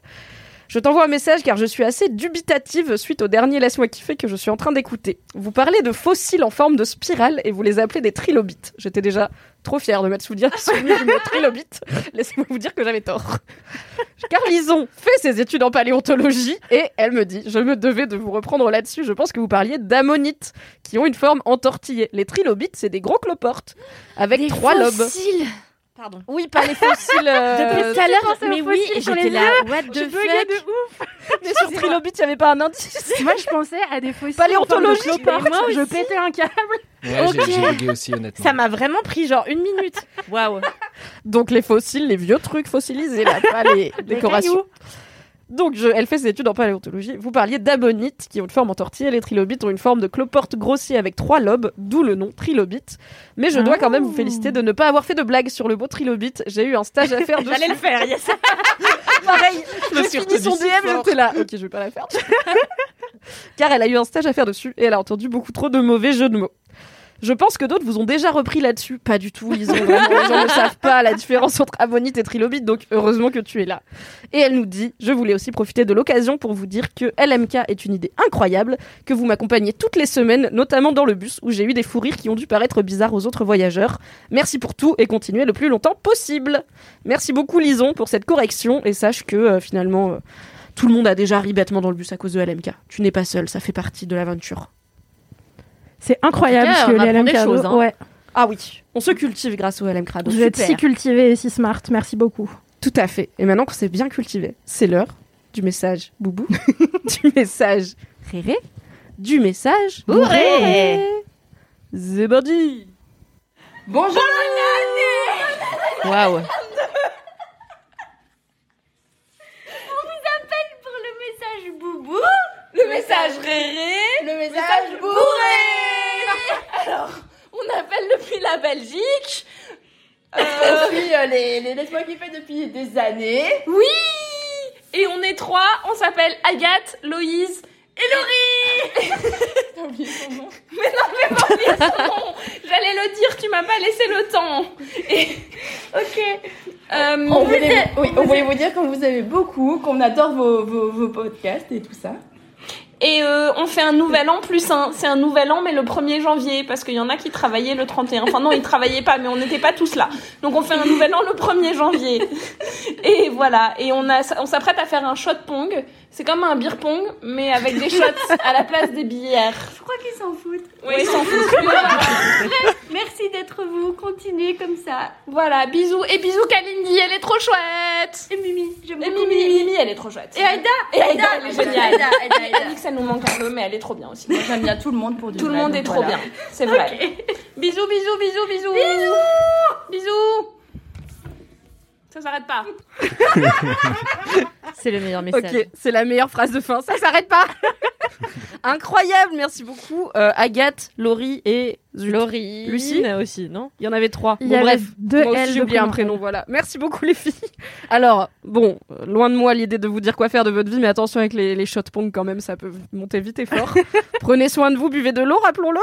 Je t'envoie un message car je suis assez dubitative suite au dernier Laisse-moi kiffer que je suis en train d'écouter. Vous parlez de fossiles en forme de spirale et vous les appelez des trilobites. J'étais déjà trop fière de m'être souvenu du mot trilobite. Laissez-moi vous dire que j'avais tort. Car Lison fait ses études en paléontologie et elle me dit Je me devais de vous reprendre là-dessus. Je pense que vous parliez d'ammonites qui ont une forme entortillée. Les trilobites, c'est des gros cloportes avec Les trois lobes. Pardon. Oui, pas les fossiles. euh, Depuis tout à l'heure, mais oui, j'étais les là, what the fuck de ouf. mais sur trilobite, il n'y avait pas un indice. Moi, je pensais à des fossiles. Paléontologie, de mais moi Je pétais un câble. Ouais, j'ai- j'ai bugué aussi, honnêtement. Ça m'a vraiment pris genre une minute. Waouh. Donc les fossiles, les vieux trucs fossilisés, là, pas les décorations. Donc je- elle fait ses études en paléontologie. Vous parliez d'ammonites qui ont une forme en tortille. Les trilobites ont une forme de cloporte grossier avec trois lobes, d'où le nom trilobite. Mais je dois quand même vous féliciter de ne pas avoir fait de blague sur le mot trilobite. J'ai eu un stage à faire. J'allais le faire, yes. pareil. J'ai suis fini son DM, j'étais là. Ok, je vais pas la faire. Car elle a eu un stage à faire dessus et elle a entendu beaucoup trop de mauvais jeux de mots. Je pense que d'autres vous ont déjà repris là-dessus. Pas du tout, ils ont ne savent pas la différence entre ammonite et trilobite, donc heureusement que tu es là. Et elle nous dit, je voulais aussi profiter de l'occasion pour vous dire que LMK est une idée incroyable, que vous m'accompagnez toutes les semaines, notamment dans le bus où j'ai eu des fous rires qui ont dû paraître bizarres aux autres voyageurs. Merci pour tout et continuez le plus longtemps possible. Merci beaucoup Lison pour cette correction et sache que euh, finalement euh, tout le monde a déjà ri bêtement dans le bus à cause de LMK. Tu n'es pas seul, ça fait partie de l'aventure. C'est incroyable ce que on les LM Crado- choses, hein. Ouais. Ah oui, on se cultive grâce au LM Crado. Vous êtes si cultivé et si smart. Merci beaucoup. Tout à fait. Et maintenant qu'on s'est bien cultivé, c'est l'heure du message boubou, du message réré, du message Bourré. C'est parti Bonjour Waouh. pour le message boubou, le message réré, le message bourré. Alors, on appelle depuis la Belgique. Euh, depuis euh, les, les Laisse-moi kiffer depuis des années. Oui Et on est trois, on s'appelle Agathe, Loïse et Laurie T'as oublié son nom Mais non, mais pas oublié son nom J'allais le dire, tu m'as pas laissé le temps. Et... Ok. Euh, On voulait, oui, on voulait vous dire qu'on vous aime beaucoup, qu'on adore vos, vos, vos podcasts et tout ça. Et euh, on fait un nouvel an plus un. C'est un nouvel an, mais le 1er janvier, parce qu'il y en a qui travaillaient le 31. Enfin non, ils travaillaient pas, mais on n'était pas tous là. Donc on fait un nouvel an le 1er janvier. Et voilà. Et on, a, on s'apprête à faire un shot pong. C'est comme un beer pong, mais avec des shots à la place des bières. Je crois qu'ils s'en foutent. Oui, ils s'en foutent. Merci d'être vous, continuez comme ça. Voilà, bisous. Et bisous Kalindi, elle est trop chouette. Et Mimi, j'aime Et beaucoup Mimi, Mimi, elle est trop chouette. Et Aïda Et Aïda, elle est géniale. Aïda, Aïda, Aïda. Elle nous manque un peu, mais elle est trop bien aussi. Moi, J'aime bien tout le monde pour du Tout le monde est trop bien, c'est vrai. Bisous, bisous, bisous, bisous. Bisous. Bisous. Ça s'arrête pas. C'est le meilleur message. Ok, c'est la meilleure phrase de fin. Ça s'arrête pas. Incroyable, merci beaucoup Euh, Agathe, Laurie et. Laurie, Lucie aussi, non Il y en avait trois. Il y Bon, bref, deux moi aussi L j'ai oublié un prénom. Voilà. Merci beaucoup les filles. Alors bon, loin de moi l'idée de vous dire quoi faire de votre vie, mais attention avec les, les shot pong quand même, ça peut monter vite et fort. Prenez soin de vous, buvez de l'eau, rappelons-le.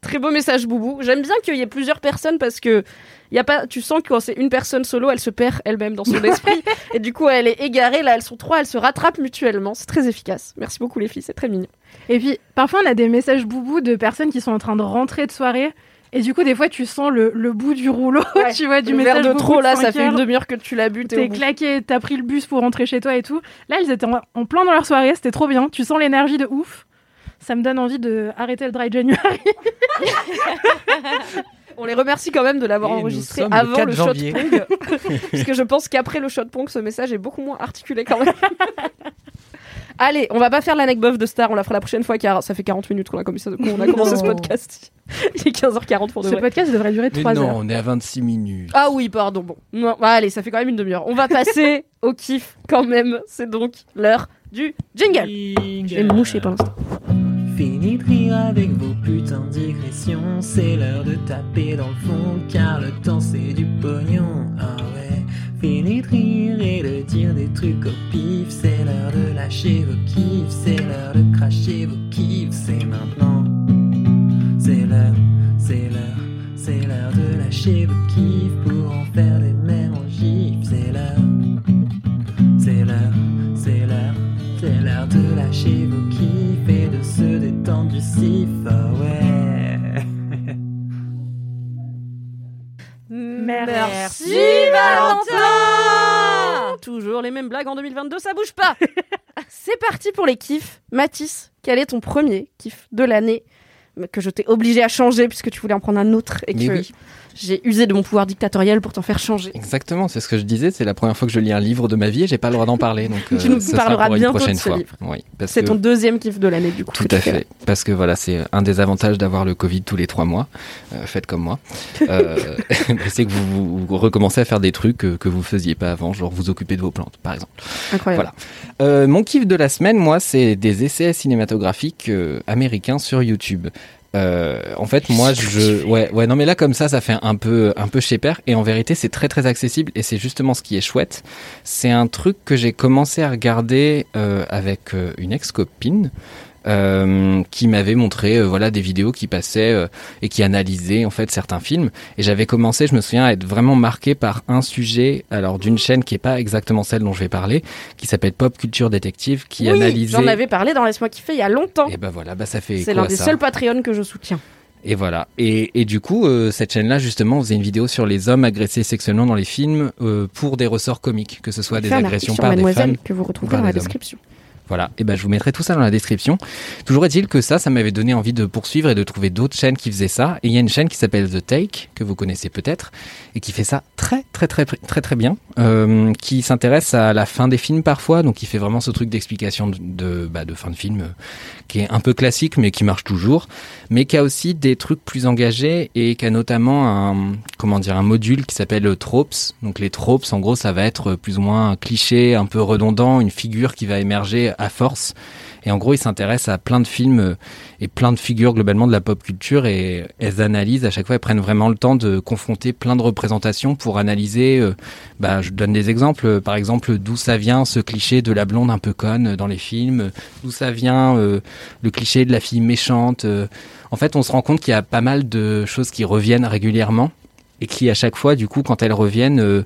Très beau message, Boubou. J'aime bien qu'il y ait plusieurs personnes parce que y a pas, tu sens que quand c'est une personne solo, elle se perd elle-même dans son esprit et du coup elle est égarée. Là, elles sont trois, elles se rattrapent mutuellement. C'est très efficace. Merci beaucoup les filles, c'est très mignon. Et puis, parfois, on a des messages boubou de personnes qui sont en train de rentrer de soirée. Et du coup, des fois, tu sens le, le bout du rouleau, Ouais. tu vois, du Le message verre de trop là, ça fait une demi-heure que tu l'as bu. t'es claqué, t'as pris le bus pour rentrer chez toi et tout. Là, ils étaient en, en plein dans leur soirée, c'était trop bien. Tu sens l'énergie de ouf. Ça me donne envie de arrêter le dry January. On les remercie quand même de l'avoir enregistré avant 4 le, shot pong. parce que je pense qu'après le shot pong, ce message est beaucoup moins articulé quand même. Allez, on va pas faire l'anecdote de Star, on la fera la prochaine fois car ça fait 40 minutes qu'on a, commencé- qu'on a commencé ce Non. podcast. Il est 15h40 pour de Ce vrai. podcast devrait durer Mais 3 non, heures. on est à 26 minutes. Ah oui, pardon. Bon, non, bah, allez, ça fait quand même une demi-heure. On va passer au kiff quand même. C'est donc l'heure du jingle. Je vais me moucher pendant ce temps. Fini avec vos putains de digressions. C'est l'heure de taper dans le fond, car le temps c'est du pognon. Ah ouais. Fini et de dire des trucs au pif. C'est l'heure de lâcher vos kiffs. C'est l'heure de cracher vos kiffs. C'est maintenant. C'est l'heure, c'est l'heure, c'est l'heure de lâcher vos kiffs pour en faire les mêmes blagues en 2022, ça bouge pas C'est parti pour les kiffs. Mathis, quel est ton premier kiff de l'année que je t'ai obligé à changer puisque tu voulais en prendre un autre et que oui. J'ai usé de mon pouvoir dictatorial pour t'en faire changer. Exactement, c'est ce que je disais. C'est la première fois que je lis un livre de ma vie et j'ai pas le droit d'en parler. Donc, Tu nous sera parleras une bientôt de prochaine ce fois. livre. Oui, C'est que- ton deuxième kiff de l'année du coup. Tout à fais fait, parce que voilà, c'est un des avantages d'avoir le Covid tous les trois mois. Euh, faites comme moi. Euh, c'est que vous, recommencez à faire des trucs que, que vous faisiez pas avant, genre vous occuper de vos plantes, par exemple. Incroyable. Voilà. Euh, mon kiff de la semaine, moi, c'est des essais cinématographiques euh, américains sur YouTube. Euh, en fait, moi, je, ouais, ouais, non, mais là, comme ça, ça fait un peu, un peu chez père. Et en vérité, c'est très, très accessible. Et c'est justement ce qui est chouette. C'est un truc que j'ai commencé à regarder euh, avec euh, une ex-copine. Euh, qui m'avait montré euh, voilà des vidéos qui passaient euh, et qui analysaient en fait certains films et j'avais commencé je me souviens à être vraiment marqué par un sujet alors d'une chaîne qui est pas exactement celle dont je vais parler qui s'appelle Pop Culture Detective qui oui, analysait j'en avais parlé dans Laisse-moi kiffer il y a longtemps. et ben voilà bah ça fait C'est l'un des seuls Patreon que je soutiens. Et voilà. Et, et du coup, euh, cette chaîne-là, justement, faisait une vidéo sur les hommes agressés sexuellement dans les films euh, pour des ressorts comiques, que ce soit des agressions par des femmes. que vous retrouverez par dans la des hommes. Voilà. Et ben, je vous mettrai tout ça dans la description. Toujours est-il que ça, ça m'avait donné envie de poursuivre et de trouver d'autres chaînes qui faisaient ça. Et il y a une chaîne qui s'appelle The Take, que vous connaissez peut-être, et qui fait ça très, très, très, très, très, bien, euh, qui s'intéresse à la fin des films parfois. Donc, il fait vraiment ce truc d'explication de, de, bah, de fin de film, euh, qui est un peu classique, mais qui marche toujours, mais qui a aussi des trucs plus engagés et qui a notamment un, comment dire, un module qui s'appelle euh, tropes. Donc, les tropes, en gros, ça va être euh, plus ou moins un cliché un peu redondant, une figure qui va émerger à force. Et en gros, ils s'intéressent à plein de films euh, et plein de figures globalement de la pop culture et elles analysent à chaque fois, elles prennent vraiment le temps de confronter plein de représentations pour analyser. euh, bah, je donne des exemples. euh, Par exemple, d'où ça vient ce cliché de la blonde un peu conne dans les films, d'où ça vient le cliché de la fille méchante. En fait, on se rend compte qu'il y a pas mal de choses qui reviennent régulièrement et qui à chaque fois, du coup, quand elles reviennent,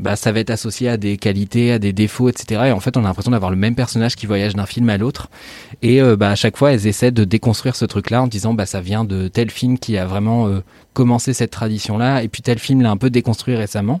bah, ça va être associé à des qualités, à des défauts, etc. Et en fait, on a l'impression d'avoir le même personnage qui voyage d'un film à l'autre. Et euh, bah, à chaque fois, elles essaient de déconstruire ce truc-là en disant bah, ça vient de tel film qui a vraiment euh, commencé cette tradition-là, et puis tel film l'a un peu déconstruit récemment.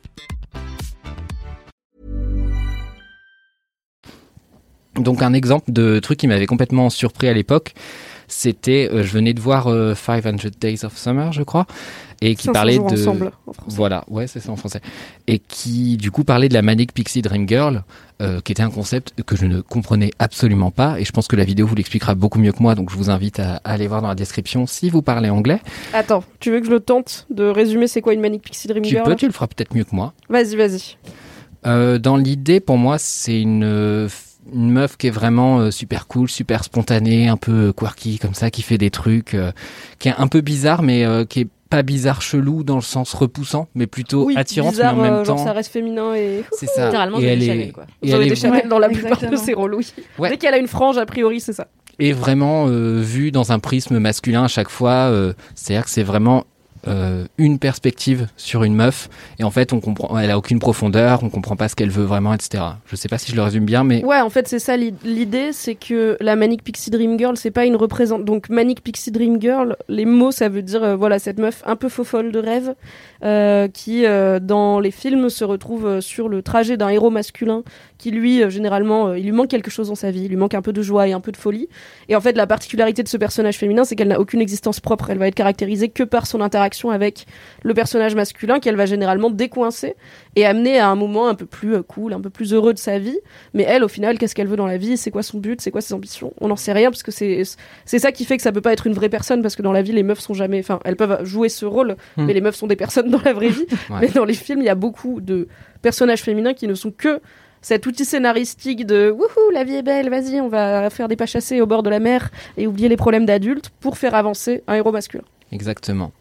Donc un exemple de truc qui m'avait complètement surpris à l'époque, c'était, euh, je venais de voir euh, 500 Days of Summer, je crois, et qui 500 parlait de... ensemble, en français. Voilà, ouais, c'est ça en français. Et qui, du coup, parlait de la Manic Pixie Dream Girl, euh, qui était un concept que je ne comprenais absolument pas. Et je pense que la vidéo vous l'expliquera beaucoup mieux que moi, donc je vous invite à, à aller voir dans la description si vous parlez anglais. Attends, tu veux que je le tente de résumer c'est quoi une Manic Pixie Dream Tu Girl peux, tu le feras peut-être mieux que moi. Vas-y, vas-y. Euh, dans l'idée, pour moi, c'est une, une meuf qui est vraiment euh, super cool, super spontanée, un peu quirky comme ça, qui fait des trucs, euh, qui est un peu bizarre, mais euh, qui est pas bizarre chelou dans le sens repoussant, mais plutôt Oui, attirante, bizarre, mais en même euh, genre temps. ça reste féminin et C'est ça. Littéralement, et elle Chanel, est, quoi. et Zoé elle est Deschanel Ouais, dans la plupart de ses rôles, oui. Ouais. Dès qu'elle a une frange, a priori, c'est ça. est vraiment euh, vue dans un prisme masculin à chaque fois. euh, C'est-à-dire que c'est vraiment euh, une perspective sur une meuf et en fait on comprend, elle a aucune profondeur, on comprend pas ce qu'elle veut vraiment, etc. Je sais pas si je le résume bien, mais Ouais, en fait, c'est ça l'i- l'idée, c'est que la Manic Pixie Dream Girl, c'est pas une représente. Donc, Manic Pixie Dream Girl, les mots, ça veut dire, euh, voilà, cette meuf un peu faux folle de rêve, euh, qui, dans les films, se retrouve sur le trajet d'un héros masculin, qui lui, euh, généralement, euh, il lui manque quelque chose dans sa vie, il lui manque un peu de joie et un peu de folie. Et en fait, la particularité de ce personnage féminin, c'est qu'elle n'a aucune existence propre. Elle va être caractérisée que par son interaction avec le personnage masculin, qu'elle va généralement décoincer et amener à un moment un peu plus euh, cool, un peu plus heureux de sa vie. Mais elle, au final, qu'est-ce qu'elle veut dans la vie? C'est quoi son but? C'est quoi ses ambitions? On n'en sait rien parce que c'est c'est ça qui fait que ça peut pas être une vraie personne parce que dans la vie, les meufs sont jamais. Enfin, elles peuvent jouer ce rôle, Hmm. mais les meufs sont des personnes dans la vraie vie. Ouais. Mais dans les films, il y a beaucoup de personnages féminins qui ne sont que cet outil scénaristique de wouhou, la vie est belle, vas-y, on va faire des pas chassés au bord de la mer et oublier les problèmes d'adultes pour faire avancer un héros masculin. Exactement.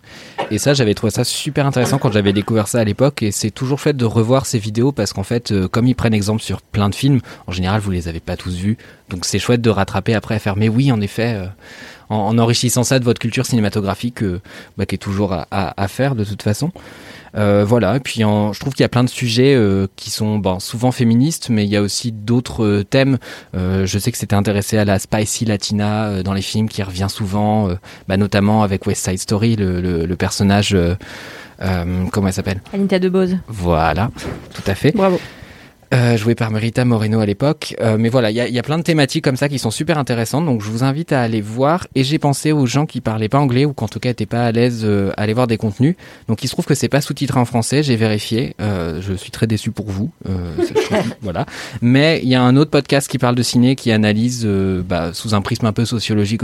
Et ça, j'avais trouvé ça super intéressant quand j'avais découvert ça à l'époque. Et c'est toujours fait de revoir ces vidéos parce qu'en fait, euh, comme ils prennent exemple sur plein de films, en général, vous les avez pas tous vus. Donc c'est chouette de rattraper après à faire. Mais oui, en effet, euh, en, en enrichissant ça de votre culture cinématographique, euh, bah, qui est toujours à faire de toute façon. Euh, voilà, et puis en- je trouve qu'il y a plein de sujets euh, qui sont bon, souvent féministes, mais il y a aussi d'autres euh, thèmes. Euh, je sais que c'était intéressé à la spicy latina euh, dans les films qui revient souvent, bah, notamment avec West Side Story, le, le- le personnage, euh, euh, comment elle s'appelle? Anita de Bose. Voilà, tout à fait. Bravo. Euh, joué par Merita Moreno à l'époque. Euh, mais voilà, il y a, y a plein de thématiques comme ça qui sont super intéressantes, donc je vous invite à aller voir. Et j'ai pensé aux gens qui parlaient pas anglais ou qu'en tout cas étaient pas à l'aise euh, à aller voir des contenus. Donc il se trouve que c'est pas sous-titré en français, j'ai vérifié. Euh, je suis très déçu pour vous. Euh, voilà. Mais il y a un autre podcast qui parle de ciné, qui analyse euh, bah, sous un prisme un peu sociologique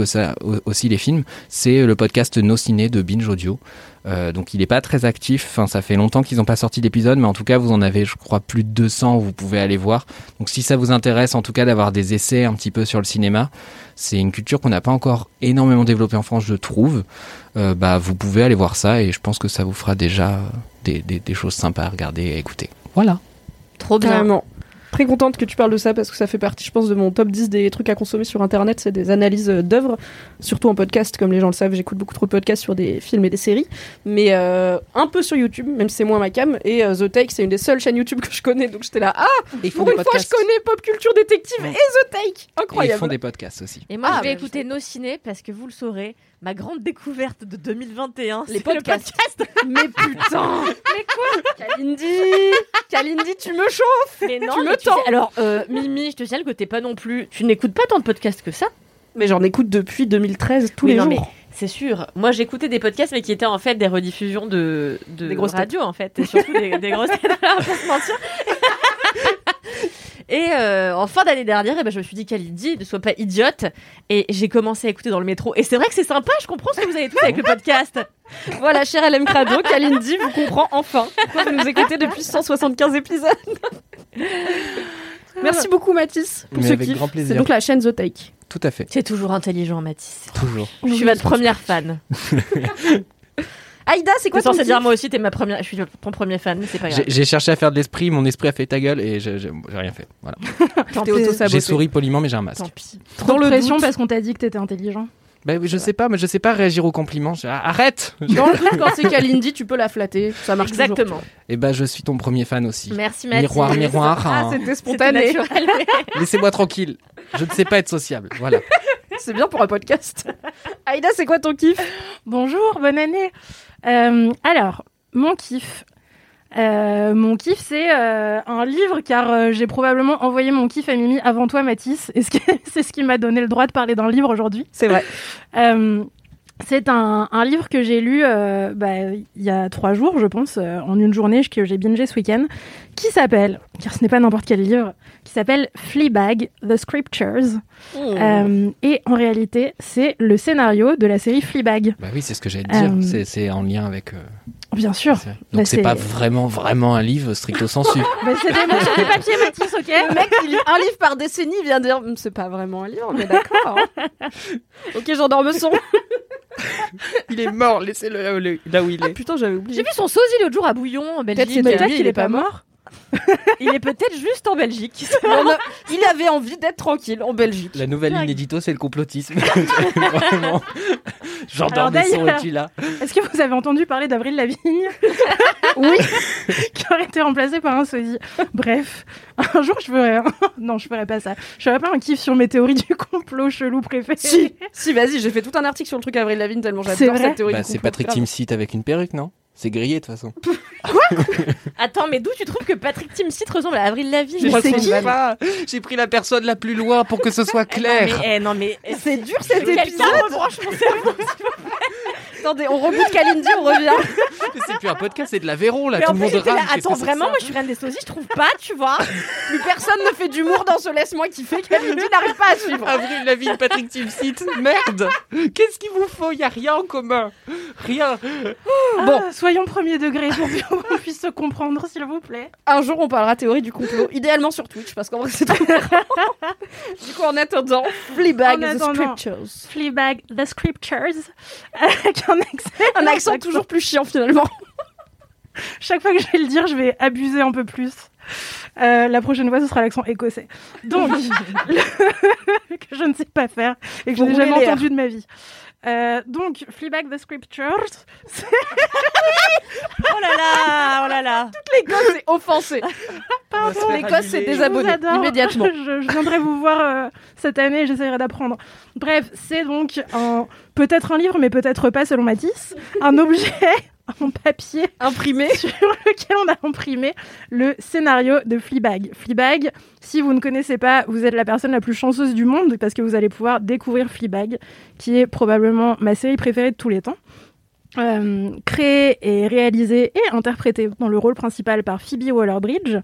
aussi les films. C'est le podcast No Ciné de Binge Audio. Euh, donc il n'est pas très actif. Enfin, ça fait longtemps qu'ils n'ont pas sorti d'épisode, mais en tout cas vous en avez, je crois, plus de 200 où vous pouvez aller voir. Donc si ça vous intéresse, en tout cas d'avoir des essais un petit peu sur le cinéma, c'est une culture qu'on n'a pas encore énormément développée en France, je trouve. Euh, bah vous pouvez aller voir ça et je pense que ça vous fera déjà des, des- des choses sympas à regarder et à écouter. Voilà. Trop bien. Carrément. Très contente que tu parles de ça parce que ça fait partie, je pense, de mon top 10 des trucs à consommer sur internet. C'est des analyses euh, d'œuvres, surtout en podcast, comme les gens le savent. J'écoute beaucoup trop de podcasts sur des films et des séries, mais euh, un peu sur YouTube, même si c'est moins ma cam. Et euh, The Take, c'est une des seules chaînes YouTube que je connais, donc j'étais là. Ah, pour une fois, je connais Pop Culture Détective Ouais. et The Take Et ils Incroyable font des podcasts aussi. Et moi, Ah, je vais bah, écouter nos ciné parce que vous le saurez, ma grande découverte de 2021, Les c'est le podcasts. podcast. Mais putain Mais quoi? Kalindi Kalindi, tu me chauffes Mais non, Tu mais me tu sais- alors, euh, Mimi, je te signale que t'es pas non plus. Tu n'écoutes pas tant de podcasts que ça. Mais j'en écoute depuis 2013 tous Oui, les non, jours. mais c'est sûr. Moi, j'écoutais des podcasts, mais qui étaient en fait des rediffusions de, de Des grosses têtes. radio, en fait. Et surtout des, des grosses têtes, pas se mentir. Et euh, en fin d'année dernière, eh ben, je me suis dit, Kalidi, ne sois pas idiote. Et j'ai commencé à écouter dans le métro. Et c'est vrai que c'est sympa, je comprends ce que vous avez tous avec le podcast. Voilà, cher LM Crado, Kalindi vous comprend enfin. Pourquoi vous nous écoutez depuis 175 épisodes Merci beaucoup Mathis pour Mais ce avec kiff. grand plaisir. C'est donc la chaîne The Take. Tout à fait. C'est toujours intelligent, Mathis. Toujours. Je suis votre première fan. Aïda, c'est quoi T'es ton censé kiff dire moi aussi, t'es ma première. Je suis ton premier fan, mais c'est pas grave. J'ai cherché à faire de l'esprit, mon esprit a fait ta gueule et j'ai rien fait. Voilà. J'ai souri poliment, mais j'ai un masque. Tant pis. Trop Dans de le pression doute. parce qu'on t'a dit que t'étais intelligent. Bah oui, je sais pas, mais je sais pas réagir aux compliments. Je- Arrête Dans le doute, quand c'est Kalindi, tu peux la flatter. Ça marche toujours. Exactement. Et bah je suis ton premier fan aussi. Merci, Mathis. Miroir, miroir. Ah, hein. c'était spontané. naturel. Laissez-moi tranquille. Je ne sais pas être sociable. Voilà. C'est bien pour un podcast. Aïda, c'est quoi ton kiff? Bonjour, bonne année. Euh, alors, mon kiff. Euh, mon kiff, c'est euh, un livre, car euh, j'ai probablement envoyé mon kiff à Mimi avant toi, Mathis. Et c'est ce qui m'a donné le droit de parler d'un livre aujourd'hui. C'est vrai. C'est un, un livre que j'ai lu euh, bah, il y a trois jours, je pense, euh, en une journée que j'ai bingé ce week-end, qui s'appelle, car ce n'est pas n'importe quel livre, qui s'appelle Fleabag, The Scriptures. Euh, et en réalité, c'est le scénario de la série Fleabag. Bah oui, c'est ce que j'allais te dire. Euh, C'est- C'est en lien avec. euh, Bien sûr. Bah, Donc c'est c'est- pas vraiment vraiment un livre stricto sensu. Bah, c'est des mots sur des papiers, Mathis, ok Le mec qui lit un livre par décennie vient dire Hum, c'est pas vraiment un livre, mais d'accord. hein. ok, j'endors me son. il est mort. Laissez-le là, où- il Ah putain, j'avais J'ai oublié. vu son sosie l'autre jour à Bouillon en Peut-être Belgique. Peut-être qu'il il est pas mort. Il est peut-être juste en Belgique. Il avait envie d'être tranquille en Belgique. La nouvelle ligne édito, c'est le complotisme. Vraiment. J'endors mes sons et tu là. Est-ce que vous avez entendu parler d'Avril Lavigne Oui. qui aurait été remplacé par un sosie. Bref, un jour je ferai. un- Non, je ferai pas ça. Je ferai pas un kiff sur mes théories du complot chelou préféré. Si, si, vas-y, j'ai fait tout un article sur le truc Avril Lavigne tellement C'est j'adore vrai cette théorie. Bah, c'est. Patrick. Timsit avec une perruque, non C'est grillé de toute façon. Attends, mais d'où tu trouves que Patrick Timsit ressemble à Avril Lavigne Je qui vanne. pas. J'ai pris la personne la plus loin pour que ce soit clair. Non, mais, eh, non, mais eh, C'est dur cet quelqu'un épisode. rebranche mon cerveau. Attendez, on reboot Kalindi, on revient. C'est plus un podcast, c'est de l'Aveyron là. Mais Tout en le plus, monde j'étais là, rame. Qu'est-ce attends, que c'est que vraiment, ça moi je suis reine des sosies, je trouve pas, tu vois. Plus personne ne fait d'humour dans ce laisse-moi qui fait Kalindi n'arrive pas à suivre. Avril Lavigne, Patrick Timsit, merde Qu'est-ce qu'il vous faut? Il y a rien en commun. Rien. Bon, soyons premier degré pour qu'on puisse se comprendre, s'il vous plaît. Un jour, on parlera théorie du complot, idéalement sur Twitch, parce qu'en vrai, c'est trop marrant. Du coup, en attendant, Fleabag, En The attendant. Scriptures. Fleabag, The Scriptures, avec un accent. Un accent toujours plus chiant, finalement. Chaque fois que je vais le dire, je vais abuser un peu plus. Euh, la prochaine fois, ce sera l'accent écossais. Donc, le- que je ne sais pas faire et que je n'ai jamais entendu de ma vie. Euh, donc, Fleabag the Scriptures, Oh là là, oh là là. L'Écosse est offensée. Pardon, L'Écosse s'est désabonnée immédiatement. je, je viendrai vous voir euh, cette année et j'essaierai d'apprendre. Bref, c'est donc un peut-être un livre, mais peut-être pas selon Matisse, un objet en papier Imprimé. sur lequel on a imprimé le scénario de Fleabag. Fleabag, si vous ne connaissez pas, vous êtes la personne la plus chanceuse du monde parce que vous allez pouvoir découvrir Fleabag, qui est probablement ma série préférée de tous les temps. Euh, créée et réalisée et interprétée dans le rôle principal par Phoebe Waller-Bridge,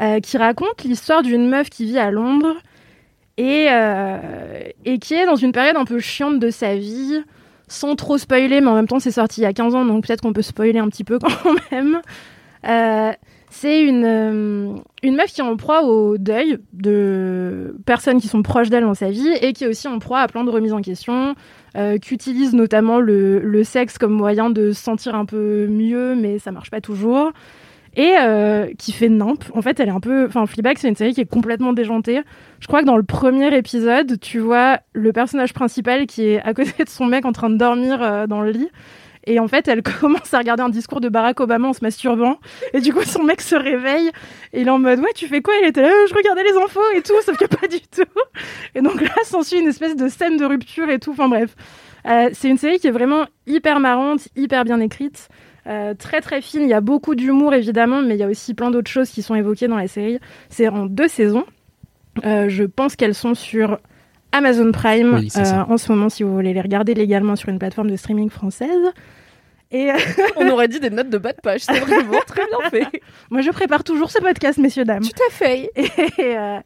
euh, qui raconte l'histoire d'une meuf qui vit à Londres et, euh, et qui est dans une période un peu chiante de sa vie, sans trop spoiler, mais en même temps c'est sorti il y a 15 ans, donc peut-être qu'on peut spoiler un petit peu quand même. Euh, c'est une, euh, une meuf qui est en proie au deuil de personnes qui sont proches d'elle dans sa vie et qui est aussi en proie à plein de remises en question, euh, qui utilise notamment le, le sexe comme moyen de se sentir un peu mieux, mais ça marche pas toujours. Et euh, qui fait nimp. En fait, elle est un peu. Enfin, Fleabag, c'est une série qui est complètement déjantée. Je crois que dans le premier épisode, tu vois le personnage principal qui est à côté de son mec en train de dormir euh, dans le lit. Et en fait, elle commence à regarder un discours de Barack Obama en se masturbant. Et du coup, son mec se réveille. Et il est en mode Ouais, tu fais quoi? Il était là, Euh, je regardais les infos et tout, sauf que pas du tout. Et donc là, s'ensuit une espèce de scène de rupture et tout. Enfin bref. C'est une série qui est vraiment hyper marrante, hyper bien écrite. Euh, très très fine, il y a beaucoup d'humour évidemment, mais il y a aussi plein d'autres choses qui sont évoquées dans la série. C'est en deux saisons. Euh, je pense qu'elles sont sur Amazon Prime Oui, euh, en ce moment si vous voulez les regarder légalement sur une plateforme de streaming française. Et euh, On aurait dit des notes de bas de page. C'est vraiment très bien fait. moi je prépare toujours ce podcast, messieurs dames. Tout à fait. Et, euh,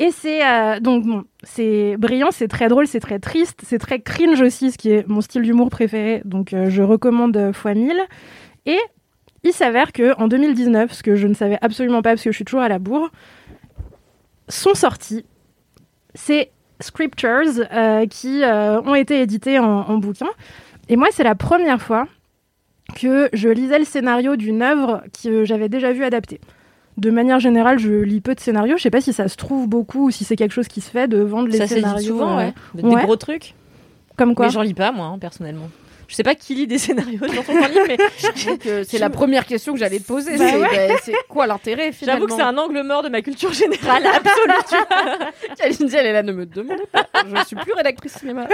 et c'est euh, donc c'est brillant, c'est très drôle, c'est très triste, c'est très cringe aussi, ce qui est mon style d'humour préféré. Donc euh, je recommande euh, fois 1000. Et il s'avère que en 2019, ce que je ne savais absolument pas parce que je suis toujours à la bourre, sont sortis ces scriptures euh, qui ont été édités en, en bouquin. Et moi, c'est la première fois que je lisais le scénario d'une œuvre que j'avais déjà vue adaptée. De manière générale, je lis peu de scénarios. Je sais pas si ça se trouve beaucoup ou si c'est quelque chose qui se fait de vendre les Ça scénarios. souvent, euh, ouais. Des ouais. gros trucs. Comme quoi Mais j'en lis pas, moi, hein, personnellement. Je sais pas qui lit des scénarios dans son livre, mais euh, c'est la première question que j'allais te poser. Bah c'est ouais. bah, c'est quoi l'intérêt finalement j'avoue que c'est un angle mort de ma culture générale absolue. Kalindi, elle est là, ne me demandez pas. Je suis plus rédactrice cinéma.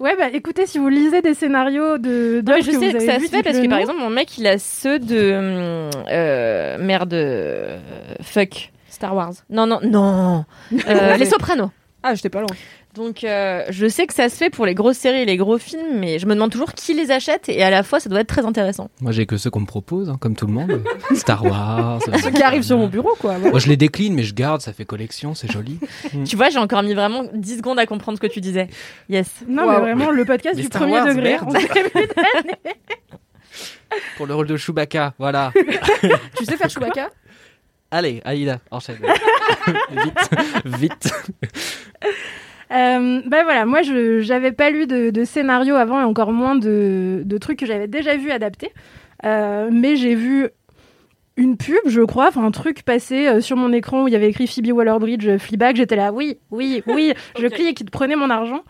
Ouais, bah écoutez, si vous lisez des scénarios de. D'œuvres je que sais vous que avez ça se fait parce que par exemple mon mec il a ceux de hum, euh, merde euh, fuck Star Wars. non non non Euh, les Sopranos Ah, j'étais pas loin. Donc euh, je sais que ça se fait pour les grosses séries et les gros films mais je me demande toujours qui les achète et à la fois ça doit être très intéressant Moi, j'ai que ceux qu'on me propose, hein, comme tout le monde. Star Wars. euh, Ceux qui arrivent sur mon bureau, quoi. Moi, je les décline, mais je garde, ça fait collection, c'est joli. tu vois j'ai encore mis vraiment 10 secondes à comprendre ce que tu disais yes Non, mais vraiment, le podcast du Star premier Wars, degré. Pour le rôle de Chewbacca, voilà. Tu sais faire Chewbacca? Allez, Aïda, enchaîne. vite, vite. Euh, bah voilà, moi je j'avais pas lu de, de scénario avant et encore moins de, de trucs que j'avais déjà vu adaptés. Euh, mais j'ai vu une pub, je crois, enfin un truc passer euh, sur mon écran où il y avait écrit Phoebe Waller-Bridge, euh, Fleabag. J'étais là, oui, oui, oui. Je clique, prenez mon argent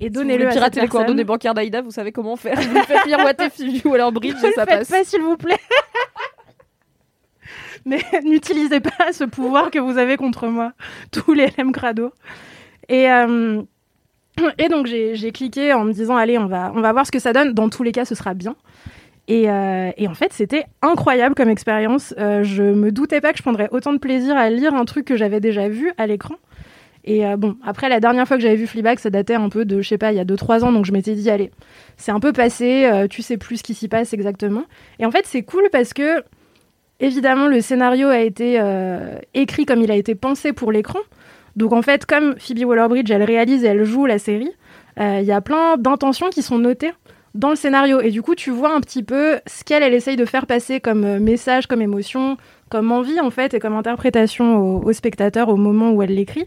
et Si vous donnez-le voulez à cette pirater les coordonnées bancaires d'Aïda, vous savez comment faire. Vous faites miroiter Phoebe ou alors Bridge Ne et le ça faites passe. pas, s'il vous plaît. Mais n'utilisez pas ce pouvoir que vous avez contre moi, tous les LM Crado. Et, euh, et donc, j'ai cliqué en me disant, allez, on va, on va voir ce que ça donne. Dans tous les cas, ce sera bien. Et, euh, et en fait, c'était incroyable comme expérience. Euh, je me doutais pas que je prendrais autant de plaisir à lire un truc que j'avais déjà vu à l'écran. Et euh, bon, après, la dernière fois que j'avais vu Fleabag, ça datait un peu de, je sais pas, il y a 2-3 ans. Donc, je m'étais dit, allez, c'est un peu passé, tu sais plus ce qui s'y passe exactement. Et en fait, c'est cool parce que, évidemment, le scénario a été écrit comme il a été pensé pour l'écran. Donc, en fait, comme Phoebe Waller-Bridge, elle réalise et elle joue la série, euh, il y a plein d'intentions qui sont notées dans le scénario. Et du coup, tu vois un petit peu ce qu'elle, elle essaye de faire passer comme euh, message, comme émotion, comme envie, en fait, et comme interprétation au, au spectateur au moment où elle l'écrit.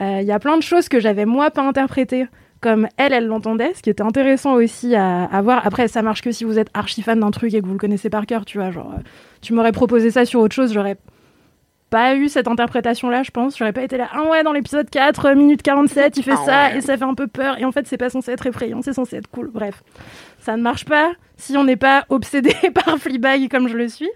Euh, Il y a plein de choses que j'avais, moi, pas interprétées comme elle, elle l'entendait, ce qui était intéressant aussi à, à voir. Après, ça marche que si vous êtes archi fan d'un truc et que vous le connaissez par cœur, tu vois. Genre, tu m'aurais proposé ça sur autre chose, j'aurais pas eu cette interprétation-là, je pense. J'aurais pas été là, ah ouais, dans l'épisode 4, euh, minute 47, il fait ça, et ça fait un peu peur, et en fait, c'est pas censé être effrayant, c'est censé être cool. Bref, ça ne marche pas si on n'est pas obsédé par Fleabag comme je le suis.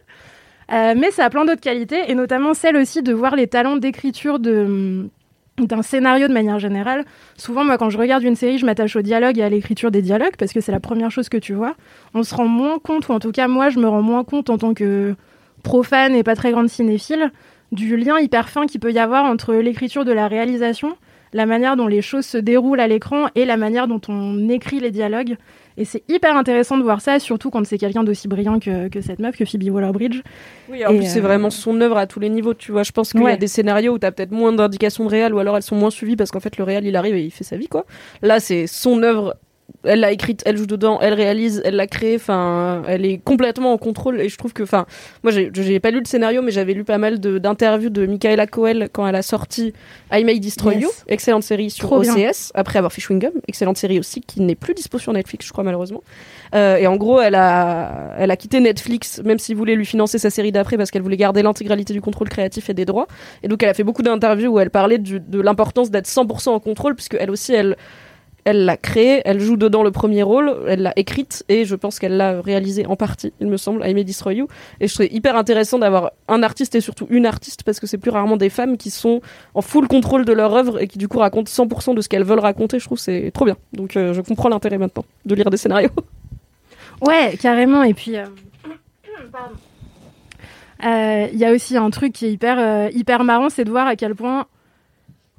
Euh, mais ça a plein d'autres qualités, et notamment celle aussi de voir les talents d'écriture de d'un scénario de manière générale. Souvent, moi, quand je regarde une série, je m'attache au dialogue et à l'écriture des dialogues parce que c'est la première chose que tu vois. On se rend moins compte, ou en tout cas, moi, je me rends moins compte en tant que profane et pas très grande cinéphile, du lien hyper fin qu'il peut y avoir entre l'écriture de la réalisation, la manière dont les choses se déroulent à l'écran et la manière dont on écrit les dialogues. Et c'est hyper intéressant de voir ça, surtout quand c'est quelqu'un d'aussi brillant que, que cette meuf, que Phoebe Waller-Bridge. Oui, en Et, plus, c'est euh, vraiment son œuvre à tous les niveaux, tu vois. Je pense qu'il y a des scénarios où t'as peut-être moins d'indications de réel, ou alors elles sont moins suivies parce qu'en fait, le réel, il arrive et il fait sa vie, quoi. Là, c'est son œuvre. Elle l'a écrite, elle joue dedans, elle réalise, elle l'a créée, enfin, elle est complètement en contrôle et je trouve que, enfin, moi j'ai pas lu le scénario mais j'avais lu pas mal de- d'interviews de, Michaela Coel quand elle a sorti I May Destroy Yes. You, excellente série sur Trop bien. OCS, après avoir fait Chewing Gum, excellente série aussi qui n'est plus dispo sur Netflix je crois malheureusement. Euh, et en gros, elle a, elle a quitté Netflix, même s'ils voulaient lui financer sa série d'après, parce qu'elle voulait garder l'intégralité du contrôle créatif et des droits. Et donc, elle a fait beaucoup d'interviews où elle parlait du- de l'importance d'être 100% en contrôle, puisque elle aussi, elle, elle l'a créée, elle joue dedans le premier rôle, elle l'a écrite, et je pense qu'elle l'a réalisée en partie, il me semble, I May Destroy You. Et je trouvais hyper intéressant d'avoir un artiste et surtout une artiste, parce que c'est plus rarement des femmes qui sont en full contrôle de leur œuvre et qui du coup racontent 100% de ce qu'elles veulent raconter. Je trouve c'est trop bien. Donc, euh, je comprends l'intérêt maintenant de lire des scénarios. Ouais, carrément. Et puis, euh. Euh, il y a aussi un truc qui est hyper, hyper marrant, c'est de voir à quel point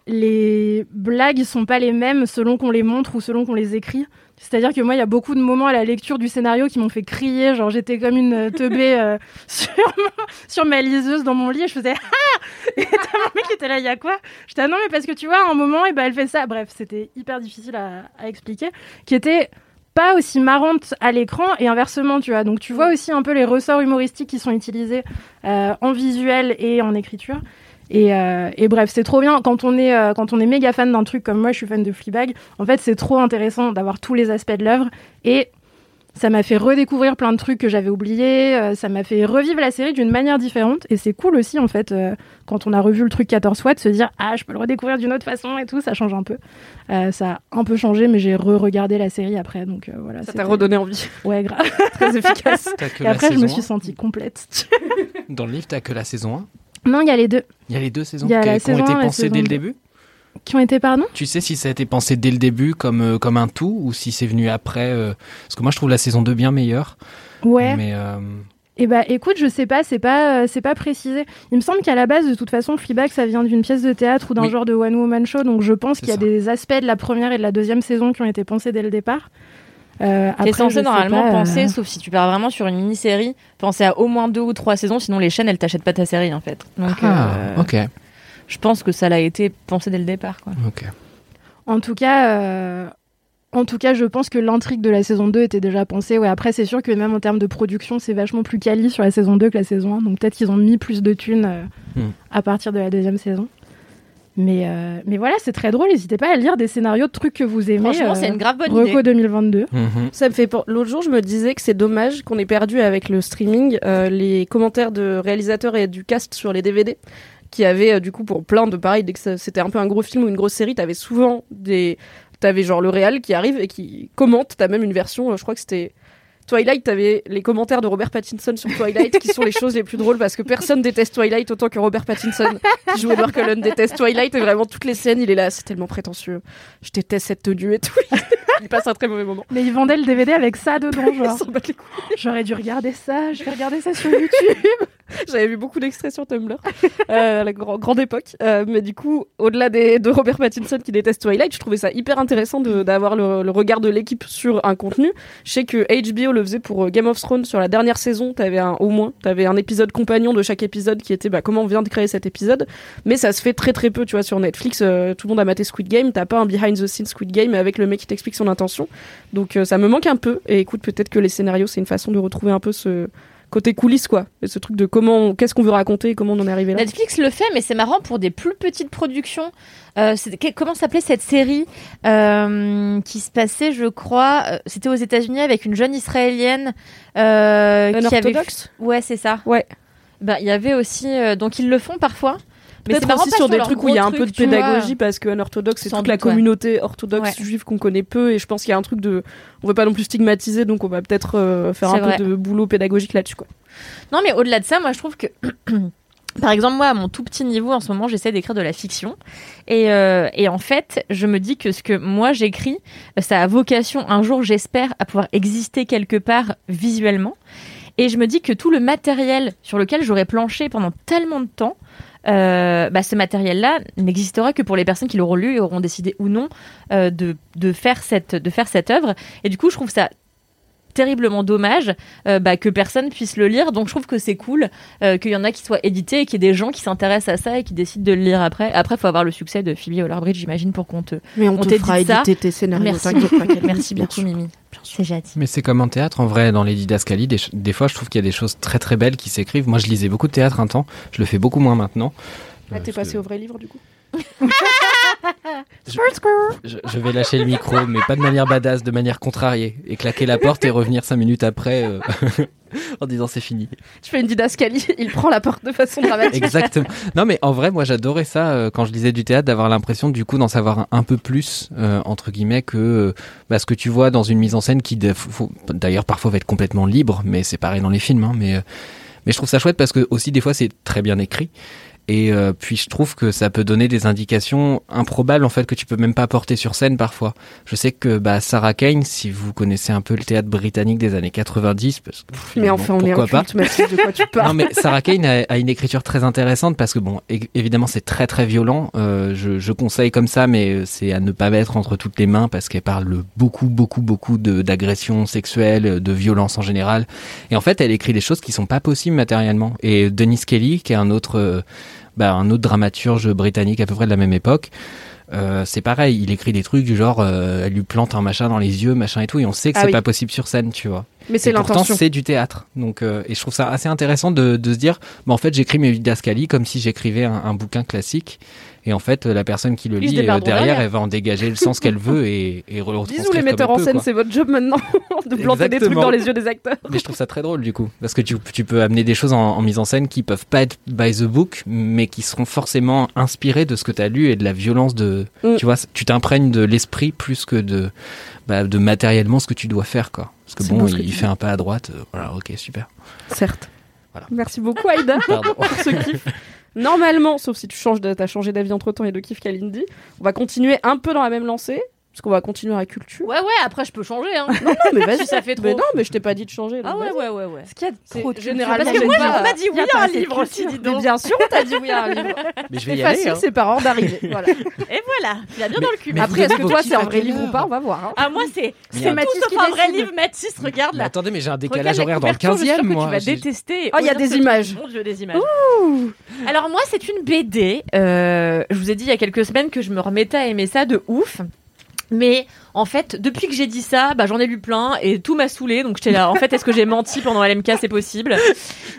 les blagues sont pas les mêmes selon qu'on les montre ou selon qu'on les écrit. C'est-à-dire que moi, il y a beaucoup de moments à la lecture du scénario qui m'ont fait crier, genre j'étais comme une euh, teubée euh, sur, sur ma liseuse dans mon lit et je faisais ah Et t'as mon mec qui était là, il y a quoi? J'étais ah non mais parce que tu vois, à un moment, et ben elle fait ça. Bref, c'était hyper difficile à, à expliquer, qui était pas aussi marrante à l'écran et inversement, tu vois. Donc tu vois aussi un peu les ressorts humoristiques qui sont utilisés euh, en visuel et en écriture. Et, euh, et bref, c'est trop bien quand on est euh, quand on est méga fan d'un truc comme moi, je suis fan de Fleabag. En fait, c'est trop intéressant d'avoir tous les aspects de l'œuvre et ça m'a fait redécouvrir plein de trucs que j'avais oubliés. euh, ça m'a fait revivre la série d'une manière différente et c'est cool aussi en fait euh, quand on a revu le truc 14 fois de se dire ah je peux le redécouvrir d'une autre façon et tout. Ça change un peu. Euh, ça a un peu changé, mais j'ai re-regardé la série après, donc euh, voilà. Ça t'a redonné envie. Ouais, grave. Très efficace. Et après, je me suis 1. sentie complète. Dans le livre, t'as que la saison 1. Non, il y a les deux Il y a les deux saisons qui, la ont été 1 et la pensées dès le 2. début? qui ont été, pardon? Tu sais si ça a été pensé dès le début comme, euh, comme un tout ou si c'est venu après euh, Parce que moi, je trouve la saison 2 bien meilleure. Ouais. Mais euh, Et bah, écoute, je sais pas, c'est pas, c'est pas précisé. Il me semble qu'à la base, de toute façon, Fleabag, ça vient d'une pièce de théâtre ou d'un Oui. genre de one woman show, donc je pense qu'il y a ça. des aspects de la première et de la deuxième saison qui ont été pensés dès le départ. Euh, T'es après, censé normalement pas, euh, penser, sauf si tu pars vraiment sur une mini-série, penser à au moins deux ou trois saisons, sinon les chaînes elles t'achètent pas ta série en fait. Donc ah, euh, ok, je pense que ça l'a été pensé dès le départ. Quoi. ok. En tout cas, euh, en tout cas, je pense que l'intrigue de la saison 2 était déjà pensée. Ouais, après, c'est sûr que même en termes de production, c'est vachement plus quali sur la saison 2 que la saison 1. Donc peut-être qu'ils ont mis plus de thunes euh, Hmm. à partir de la deuxième saison. Mais, euh, mais voilà, c'est très drôle. N'hésitez pas à lire des scénarios de trucs que vous aimez. Franchement, euh, c'est une grave bonne Reco idée. 2022. Mhm. Ça me fait l'autre jour je me disais que c'est dommage qu'on ait perdu avec le streaming euh, les commentaires de réalisateurs et du cast sur les DVD qui avaient euh, du coup pour plein de pareil dès que c'était un peu un gros film ou une grosse série t'avais souvent des t'avais genre le réal qui arrive et qui commente t'as même une version euh, je crois que c'était Twilight, t'avais les commentaires de Robert Pattinson sur Twilight qui sont les choses les plus drôles parce que personne déteste Twilight autant que Robert Pattinson qui joue Edward Cullen déteste Twilight et vraiment toutes les scènes il est là c'est tellement prétentieux je déteste cette tenue et tout il passe un très mauvais moment Mais ils vendaient le DVD avec ça dedans. Genre, j'aurais dû regarder ça. Je vais regarder ça sur YouTube. J'avais vu beaucoup d'extraits sur Tumblr euh, à la grand- grande époque. Euh, mais du coup, au-delà de Robert Pattinson qui déteste Twilight, je trouvais ça hyper intéressant d'avoir le, le regard de l'équipe sur un contenu. Je sais que HBO le faisait pour euh, Game of Thrones sur la dernière saison. T'avais un, au moins, t'avais un épisode compagnon de chaque épisode qui était bah, comment on vient de créer cet épisode. Mais ça se fait très très peu, tu vois, sur Netflix. euh, tout le monde a maté Squid Game. T'as pas un behind the scenes Squid Game avec le mec qui t'explique son intention. Donc euh, ça me manque un peu. Et écoute, peut-être que les scénarios, c'est une façon de retrouver un peu ce côté coulisses, quoi. Ce truc de comment, qu'est-ce qu'on veut raconter et comment on en est arrivé là. Netflix le fait, mais c'est marrant pour des plus petites productions. Euh, comment s'appelait cette série euh, qui se passait, je crois, euh, c'était aux États-Unis avec une jeune israélienne euh, qui avait. Unorthodox Ouais, c'est ça. Ouais. Ben, il y avait aussi, donc ils le font parfois. Mais c'est aussi sur des trucs où il y a un peu de pédagogie parce que orthodoxe c'est toute la communauté orthodoxe juive qu'on connaît peu et je pense qu'il y a un truc de on veut pas non plus stigmatiser donc on va peut-être euh, faire un vrai. peu de boulot pédagogique là-dessus quoi. Non, mais au-delà de ça, moi, je trouve que. Par exemple, moi, à mon tout petit niveau, en ce moment, j'essaie d'écrire de la fiction. Et, euh, et en fait, je me dis que ce que moi j'écris, ça a vocation, un jour, j'espère, à pouvoir exister quelque part visuellement. Et je me dis que tout le matériel sur lequel j'aurais planché pendant tellement de temps, euh, bah, ce matériel-là n'existera que pour les personnes qui l'auront lu et auront décidé ou non euh, de, de, faire cette, de faire cette œuvre. Et du coup, je trouve ça terriblement dommage euh, bah, que personne puisse le lire. Donc je trouve que c'est cool euh, qu'il y en a qui soient édités et qu'il y ait des gens qui s'intéressent à ça et qui décident de le lire après. Après, il faut avoir le succès de Phoebe Waller-Bridge, j'imagine, pour qu'on te... Mais on, On te t'édite fera ça. éditer tes scénarios. Merci t'inquiète beaucoup, merci Bien sûr. C'est gentil. Mais c'est comme en théâtre, en vrai, dans les didascalies, des, des fois, je trouve qu'il y a des choses très très belles qui s'écrivent. Moi, je lisais beaucoup de théâtre un temps, je le fais beaucoup moins maintenant. Ah, Euh, t'es parce passé que au vrai livre du coup je, je vais lâcher le micro, mais pas de manière badass, de manière contrariée. Et claquer la porte et revenir cinq minutes après euh, en disant c'est fini. Tu fais une didascalie, il prend la porte de façon dramatique. Exactement. Non, mais en vrai, moi, j'adorais ça euh, quand je lisais du théâtre, d'avoir l'impression, du coup, d'en savoir un, un peu plus, euh, entre guillemets, que euh, bah, ce que tu vois dans une mise en scène qui, d'ailleurs, parfois va être complètement libre, mais c'est pareil dans les films. Hein, mais, mais je trouve ça chouette parce que, aussi, des fois, c'est très bien écrit. Et euh, puis je trouve que ça peut donner des indications improbables en fait que tu peux même pas porter sur scène parfois. Je sais que bah, Sarah Kane, si vous connaissez un peu le théâtre britannique des années 90, parce que Mais enfin on est pas. culte Mathilde, de quoi tu parles? Non mais Sarah Kane a, a une écriture très intéressante parce que bon évidemment c'est très très violent. Euh, je, je conseille comme ça mais c'est à ne pas mettre entre toutes les mains parce qu'elle parle beaucoup beaucoup beaucoup d'agressions sexuelles, de violence en général. Et en fait elle écrit des choses qui sont pas possibles matériellement. Et Denis Kelly qui est un autre euh, bah, un autre dramaturge britannique à peu près de la même époque. Euh, c'est pareil, il écrit des trucs du genre, euh, elle lui plante un machin dans les yeux, machin et tout, et on sait que Ah c'est oui. pas possible sur scène, tu vois. Mais c'est Et pourtant, l'intention. c'est du théâtre. Donc, euh, et je trouve ça assez intéressant de, de se dire, bah, en fait, j'écris mes didascalies comme si j'écrivais un, un bouquin classique. Et en fait, la personne qui le lit euh, derrière, derrière. elle va en dégager le sens qu'elle veut et, et Bisous les metteurs en scène, c'est votre job maintenant de planter des trucs dans les yeux des acteurs. Mais je trouve ça très drôle du coup, parce que tu, tu peux amener des choses en, en mise en scène qui peuvent pas être by the book, mais qui seront forcément inspirées de ce que tu as lu et de la violence de, Mm. tu vois, tu t'imprègnes de l'esprit plus que de, bah, de matériellement ce que tu dois faire quoi. Parce que bon, ce il fait un pas à droite, euh, voilà, ok, super. Certes. Voilà. Merci beaucoup Aïda pour ce kiff. Normalement, sauf si tu changes, t'as changé d'avis entre temps et de kiff Kalindi, on va continuer un peu dans la même lancée, parce qu'on va continuer à la culture. Ouais, ouais, après, je peux changer. Hein. Non, mais vas-y, ça fait Mais trop. non, mais je t'ai pas dit de changer. donc Ah ouais, ouais, ouais, ouais. Ce qu'il y a, c'est Parce généralement. que moi, j'ai pas- on m'a dit oui y a à un de livre aussi, dis donc. Mais bien sûr, on t'a dit oui à un livre. Mais je vais y aller. facile, hein. c'est par ordre d'arrivée. Voilà. Et voilà, il a bien dans le cul. mais Après, est-ce que toi, c'est un vrai livre ou pas? On va voir. hein. Ah, moi, c'est Mais c'est Mathis sauf qui un vrai livre, Mathis, regarde Mais là. attendez, mais j'ai un décalage la horaire dans le couverture, je suis sûre 15 e que moi. Tu vas détester. Oh, il y a des images. Mon Dieu, des images. Alors moi, c'est une BD. euh, je vous ai dit il y a quelques semaines que je me remettais à aimer ça de ouf. Mais en fait, depuis que j'ai dit ça, bah, j'en ai lu plein et tout m'a saoulé. Donc j'étais là. En fait, est-ce que j'ai menti pendant LMK C'est possible?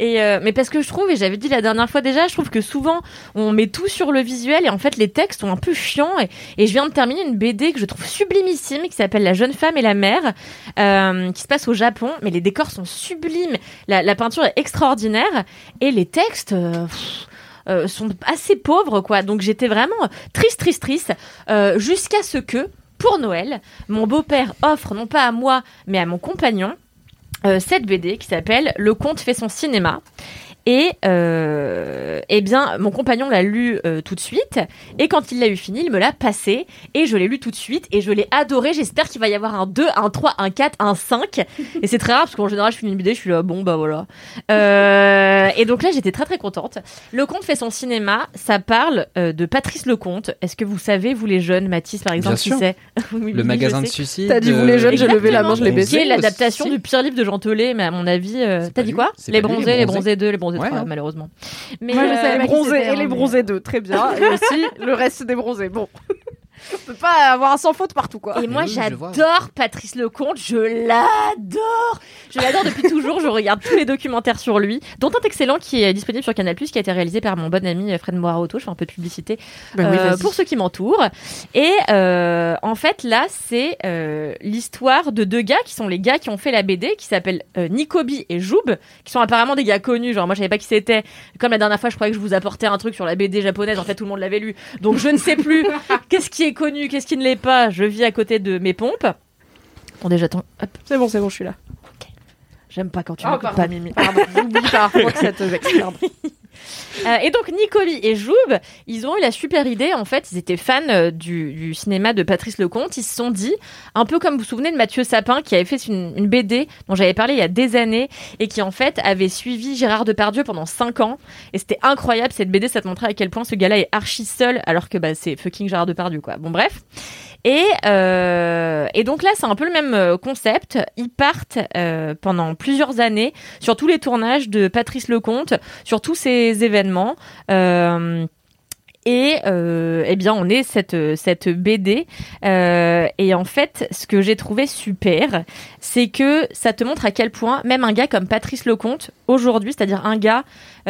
Et euh, mais parce que je trouve, et j'avais dit la dernière fois déjà, je trouve que souvent on met tout sur le visuel et en fait les textes sont un peu chiants. Et, et je viens de terminer une BD que je trouve sublimissime qui s'appelle La jeune femme et la mère, euh, qui se passe au Japon. Mais les décors sont sublimes, la, peinture est extraordinaire et les textes. euh, sont assez pauvres quoi donc j'étais vraiment triste triste triste jusqu'à ce que pour Noël mon beau-père offre non pas à moi mais à mon compagnon euh, cette BD qui s'appelle Le conte fait son cinéma Et euh, eh bien, mon compagnon l'a lu euh, tout de suite. Et quand il l'a eu fini, il me l'a passé. Et je l'ai lu tout de suite. Et je l'ai adoré. J'espère qu'il va y avoir un 2, un 3, un 4, un 5. Et c'est très rare parce qu'en général, je finis une BD, je suis là, bon, bah voilà. Euh, et donc là, j'étais très très contente. Le Comte fait son cinéma. Ça parle euh, de Patrice Lecomte. Est-ce que vous savez, vous les jeunes, Mathis par exemple, Bien qui c'est Oui, Le oui, magasin je de suicide. T'as dit, vous les jeunes, j'ai levé la main, je l'ai Qui baisé. est l'adaptation du pire livre de Jean Telet, mais à mon avis, euh, t'as dit quoi Les bronzés, les bronzés 2, les bronzés Ouais, 3, hein. malheureusement. Mais Moi, je euh, savais Les bronzés et les bronzés 2, très bien. Et aussi le reste des bronzés. Bon. On peut pas avoir un sans faute partout, quoi. Et moi, oui, j'adore Patrice Lecomte, je l'adore. Je l'adore depuis toujours, je regarde tous les documentaires sur lui, dont un excellent qui est disponible sur Canal+, qui a été réalisé par mon bon ami Fred Moirato, je fais un peu de publicité oui, euh, pour ceux qui m'entourent. Et euh, en fait, là, c'est euh, l'histoire de deux gars qui sont les gars qui ont fait la BD, qui s'appellent euh, Nikobi et Joub, qui sont apparemment des gars connus. Genre, moi, je savais pas qui c'était. Comme la dernière fois, je croyais que je vous apportais un truc sur la BD japonaise. En fait, tout le monde l'avait lu. Donc, je ne sais plus qu'est-ce qui est connu, qu'est-ce qui ne l'est pas? Je vis à côté de mes pompes. Attendez, j'attends. Hop, C'est bon, c'est bon, je suis là. j'aime pas quand tu Ah, m'écoutes pas, Mimi. Pardon, j'oublie parfois que ça te vexe. Euh, et donc Nicoli et Joub, ils ont eu la super idée. En fait, ils étaient fans euh, du, cinéma de Patrice Lecomte. Ils se sont dit, un peu comme vous vous souvenez de Mathieu Sapin, qui avait fait une, BD dont j'avais parlé il y a des années et qui en fait avait suivi Gérard Depardieu pendant 5 ans. Et c'était incroyable cette BD. Ça te montrait à quel point ce gars-là est archi seul, alors que bah, c'est fucking Gérard Depardieu, quoi. Bon bref. Et, euh, et donc là, c'est un peu le même concept. Ils partent pendant plusieurs années sur tous les tournages de Patrice Lecomte, sur tous ces événements. Euh, et euh, eh bien, on est cette cette BD. Euh, et en fait, ce que j'ai trouvé super, c'est que ça te montre à quel point même un gars comme Patrice Lecomte aujourd'hui, c'est-à-dire un gars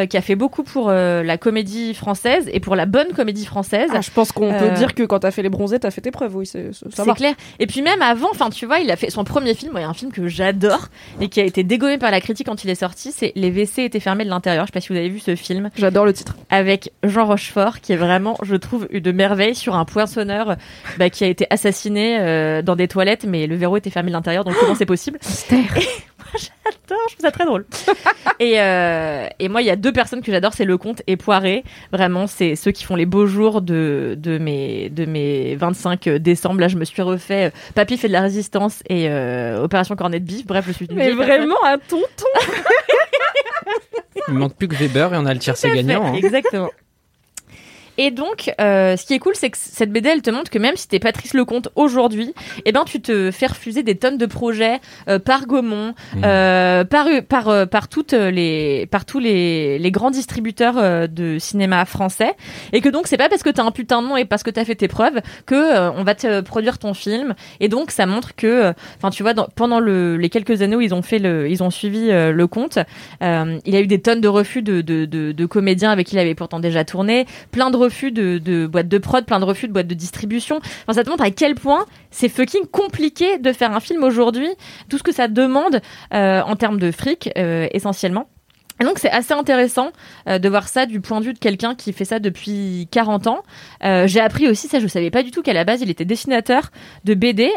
qui a fait beaucoup pour euh, la comédie française et pour la bonne comédie française. Ah, je pense qu'on Euh, peut dire que quand t'as fait les bronzés, t'as fait tes preuves, oui, c'est, clair. Et puis même avant, enfin tu vois, il a fait son premier film, il y a un film que j'adore et qui a été dégommé par la critique quand il est sorti, c'est Les WC étaient fermés de l'intérieur. Je sais pas si vous avez vu ce film J'adore le titre. avec Jean Rochefort, qui est vraiment, je trouve, une merveille sur un poinçonneur bah, qui a été assassiné euh, dans des toilettes, mais le verrou était fermé de l'intérieur, donc comment c'est possible? Moi, J'adore, je trouve ça très drôle. et, euh, et moi, il y a deux personnes que j'adore, c'est Lecomte et Poiré. Vraiment, c'est ceux qui font les beaux jours de, de, mes, de mes 25 décembre. Là, je me suis refait euh, Papy fait de la résistance et euh, Opération Cornet de Bif. Bref, je suis une Mais vraiment un tonton. Il manque plus que Weber et on a le tiercé gagnant. hein. Exactement. Et donc, euh, ce qui est cool, c'est que cette BD, elle te montre que même si t'es Patrice Lecomte aujourd'hui, eh ben, tu te fais refuser des tonnes de projets euh, par Gaumont, Mmh. euh, par par euh, par toutes les par tous les les grands distributeurs euh, de cinéma français, et que donc c'est pas parce que t'as un putain de nom et parce que t'as fait tes preuves que euh, on va te produire ton film. Et donc, ça montre que, euh, enfin, tu vois, dans- pendant le, les quelques années où ils ont fait le, ils ont suivi euh, le compte, euh, il a eu des tonnes de refus de, de, de, de comédiens avec qui il avait pourtant déjà tourné, plein de refus de, boîtes de prod, plein de refus de boîtes de distribution. Enfin, ça te montre à quel point c'est fucking compliqué de faire un film aujourd'hui, tout ce que ça demande euh, en termes de fric, euh, essentiellement. Et donc c'est assez intéressant euh, de voir ça du point de vue de quelqu'un qui fait ça depuis 40 ans. J'ai appris aussi ça, je savais pas du tout qu'à la base il était dessinateur de BD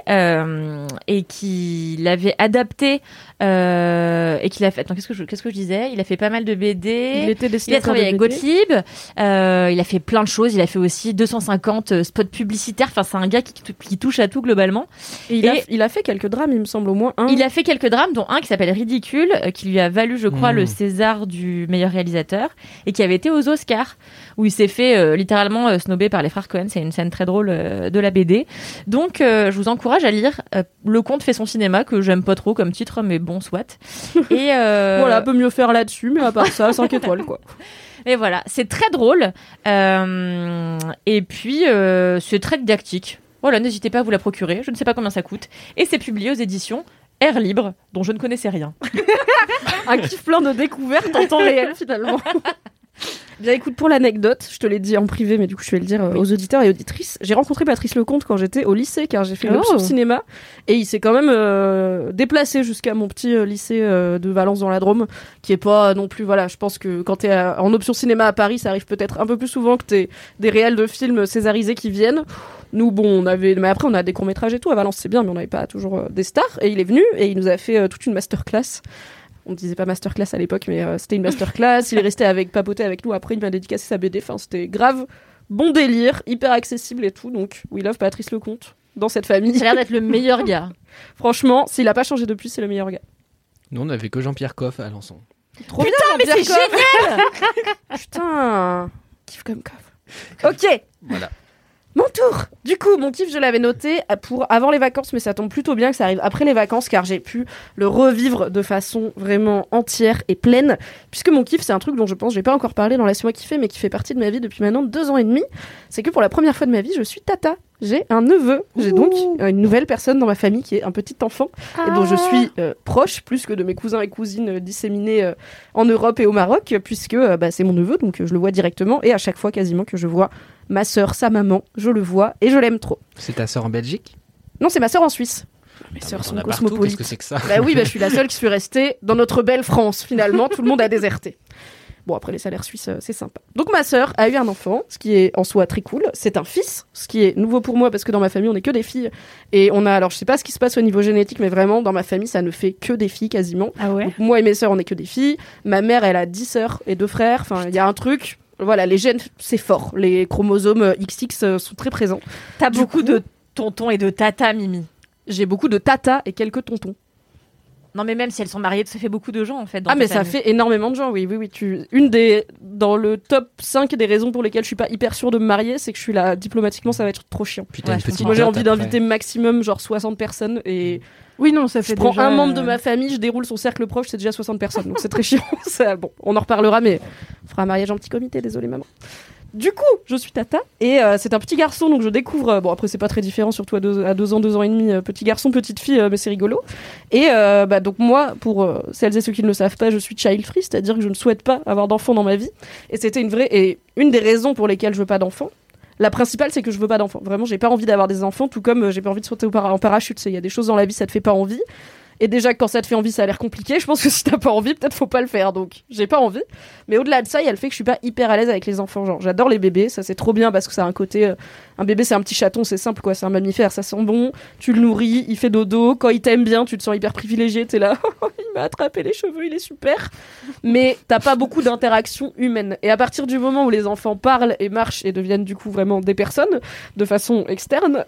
et qu'il avait adapté et qu'il a fait. Attends, qu'est-ce que je qu'est-ce que je disais? Il a fait pas mal de BD. Il était Il a dessinateur travaillé avec. Gottlieb, euh, il a fait plein de choses, il a fait aussi 250 spots publicitaires, enfin c'est un gars qui, qui touche à tout globalement. Et il, a, il a fait quelques drames, il me semble, au moins un. Il a fait quelques drames, dont un qui s'appelle Ridicule, euh, qui lui a valu, je crois, Mmh. le César du meilleur réalisateur, et qui avait été aux Oscars, où il s'est fait euh, littéralement euh, snobber par les frères Cohen. C'est une scène très drôle euh, de la BD. Donc, euh, je vous encourage à lire. Le Comte fait son cinéma, que j'aime pas trop comme titre, mais bon, soit. Et Voilà, peut mieux faire là-dessus, mais à part ça, 5 étoiles, quoi. Et voilà, c'est très drôle. Et puis, c'est très didactique. Voilà, n'hésitez pas à vous la procurer. Je ne sais pas combien ça coûte. Et c'est publié aux éditions Air Libre, dont je ne connaissais rien. un kiff plein de découvertes en temps réel, finalement. Bien écoute, pour l'anecdote, je te l'ai dit en privé, mais du coup je vais le dire euh, aux auditeurs et auditrices. J'ai rencontré Patrice Lecomte quand j'étais au lycée, car j'ai fait une Oh. option cinéma, et il s'est quand même euh, déplacé jusqu'à mon petit euh, lycée de Valence dans la Drôme, qui est pas non plus, voilà, je pense que quand t'es en option cinéma à Paris, ça arrive peut-être un peu plus souvent que t'es des réels de films césarisés qui viennent. Nous, bon, on avait, mais après on a des courts-métrages et tout, à Valence c'est bien, mais on n'avait pas toujours des stars, et il est venu, et il nous a fait toute une masterclass. On disait pas masterclass à l'époque, mais euh, c'était une masterclass. il est resté avec papoter avec nous. Après, il m'a dédicacé sa BD. Enfin, c'était grave, bon délire, hyper accessible et tout. Donc, we love Patrice Lecomte dans cette famille. Ça a l'air d'être le meilleur gars. Franchement, s'il a pas changé depuis, c'est le meilleur gars. Nous, on avait que Jean-Pierre Coff à Alençon. Trop bien, mais c'est génial Putain, kiff comme coff. Ok, Voilà. Mon tour. Du coup, mon kiff, je l'avais noté pour avant les vacances, mais ça tombe plutôt bien que ça arrive après les vacances, car j'ai pu le revivre de façon vraiment entière et pleine. Puisque mon kiff, c'est un truc dont je pense j'ai pas encore parlé dans Laisse-moi kiffer, mais qui fait partie de ma vie depuis maintenant deux ans et demi. C'est que pour la première fois de ma vie, je suis tata. J'ai un neveu. J'ai donc une nouvelle personne dans ma famille qui est un petit enfant et dont je suis euh, proche plus que de mes cousins et cousines euh, disséminés euh, en Europe et au Maroc, puisque bah, c'est mon neveu, donc je le vois directement. Et à chaque fois, quasiment que je vois ma sœur, sa maman, je le vois et je l'aime trop. C'est ta sœur en Belgique? Non, c'est ma sœur en Suisse. Mes Ah, sœurs mais sont cosmopolites. Qu'est-ce que c'est que ça? Bah oui, bah, je suis la seule qui suis restée dans notre belle France. Finalement, tout le monde a déserté. Bon, après les salaires suisses, euh, c'est sympa. Donc ma sœur a eu un enfant, ce qui est en soi très cool. C'est un fils, ce qui est nouveau pour moi parce que dans ma famille, on n'est que des filles. Et on a, alors je sais pas ce qui se passe au niveau génétique, mais vraiment, dans ma famille, ça ne fait que des filles quasiment. Ah ouais? Donc, moi et mes sœurs, on est que des filles. Ma mère, elle a 10 sœurs et deux frères. Enfin, il y a un truc. Voilà, les gènes, c'est fort. Les chromosomes euh, XX euh, sont très présents. T'as beaucoup coup- de tontons et de tata, Mimi. J'ai beaucoup de tata et quelques tontons. Non, mais même si elles sont mariées, ça fait beaucoup de gens en fait. dans Ah mais ça famille. fait énormément de gens, oui, oui, oui. Tu... Une des dans le top 5 des raisons pour lesquelles je suis pas hyper sûre de me marier, c'est que je suis là diplomatiquement, ça va être trop chiant. T'as Ouais, une petite Moi j'ai envie d'inviter maximum genre 60 personnes et Oui, non, ça fait je prends déjà, un membre de euh, ma famille, je déroule son cercle proche, c'est déjà 60 personnes, donc c'est très chiant. Ça, bon, on en reparlera, mais on fera un mariage en petit comité, désolé maman. Du coup, je suis Tata et euh, c'est un petit garçon, donc je découvre. euh, bon, après c'est pas très différent, surtout à deux, à deux ans, deux ans et demi, euh, petit garçon, petite fille, euh, mais c'est rigolo. Et euh, bah, donc moi, pour euh, celles et ceux qui ne le savent pas, je suis child free, c'est-à-dire que je ne souhaite pas avoir d'enfant dans ma vie. Et c'était une vraie et une des raisons pour lesquelles je veux pas d'enfant. La principale, c'est que je veux pas d'enfant. Vraiment, j'ai pas envie d'avoir des enfants, tout comme euh, j'ai pas envie de sauter en parachute. Il y a des choses dans la vie, ça te fait pas envie. Et déjà, quand ça te fait envie, ça a l'air compliqué. Je pense que si t'as pas envie, peut-être faut pas le faire. Donc, j'ai pas envie. Mais au-delà de ça, il y a le fait que je suis pas hyper à l'aise avec les enfants. Genre, j'adore les bébés. Ça, c'est trop bien parce que ça a un côté. euh, un bébé, c'est un petit chaton, c'est simple, quoi. C'est un mammifère, ça sent bon. Tu le nourris, il fait dodo. Quand il t'aime bien, tu te sens hyper privilégié. T'es là, il m'a attrapé les cheveux, il est super. Mais t'as pas beaucoup d'interactions humaines. Et à partir du moment où les enfants parlent et marchent et deviennent du coup vraiment des personnes de façon externe,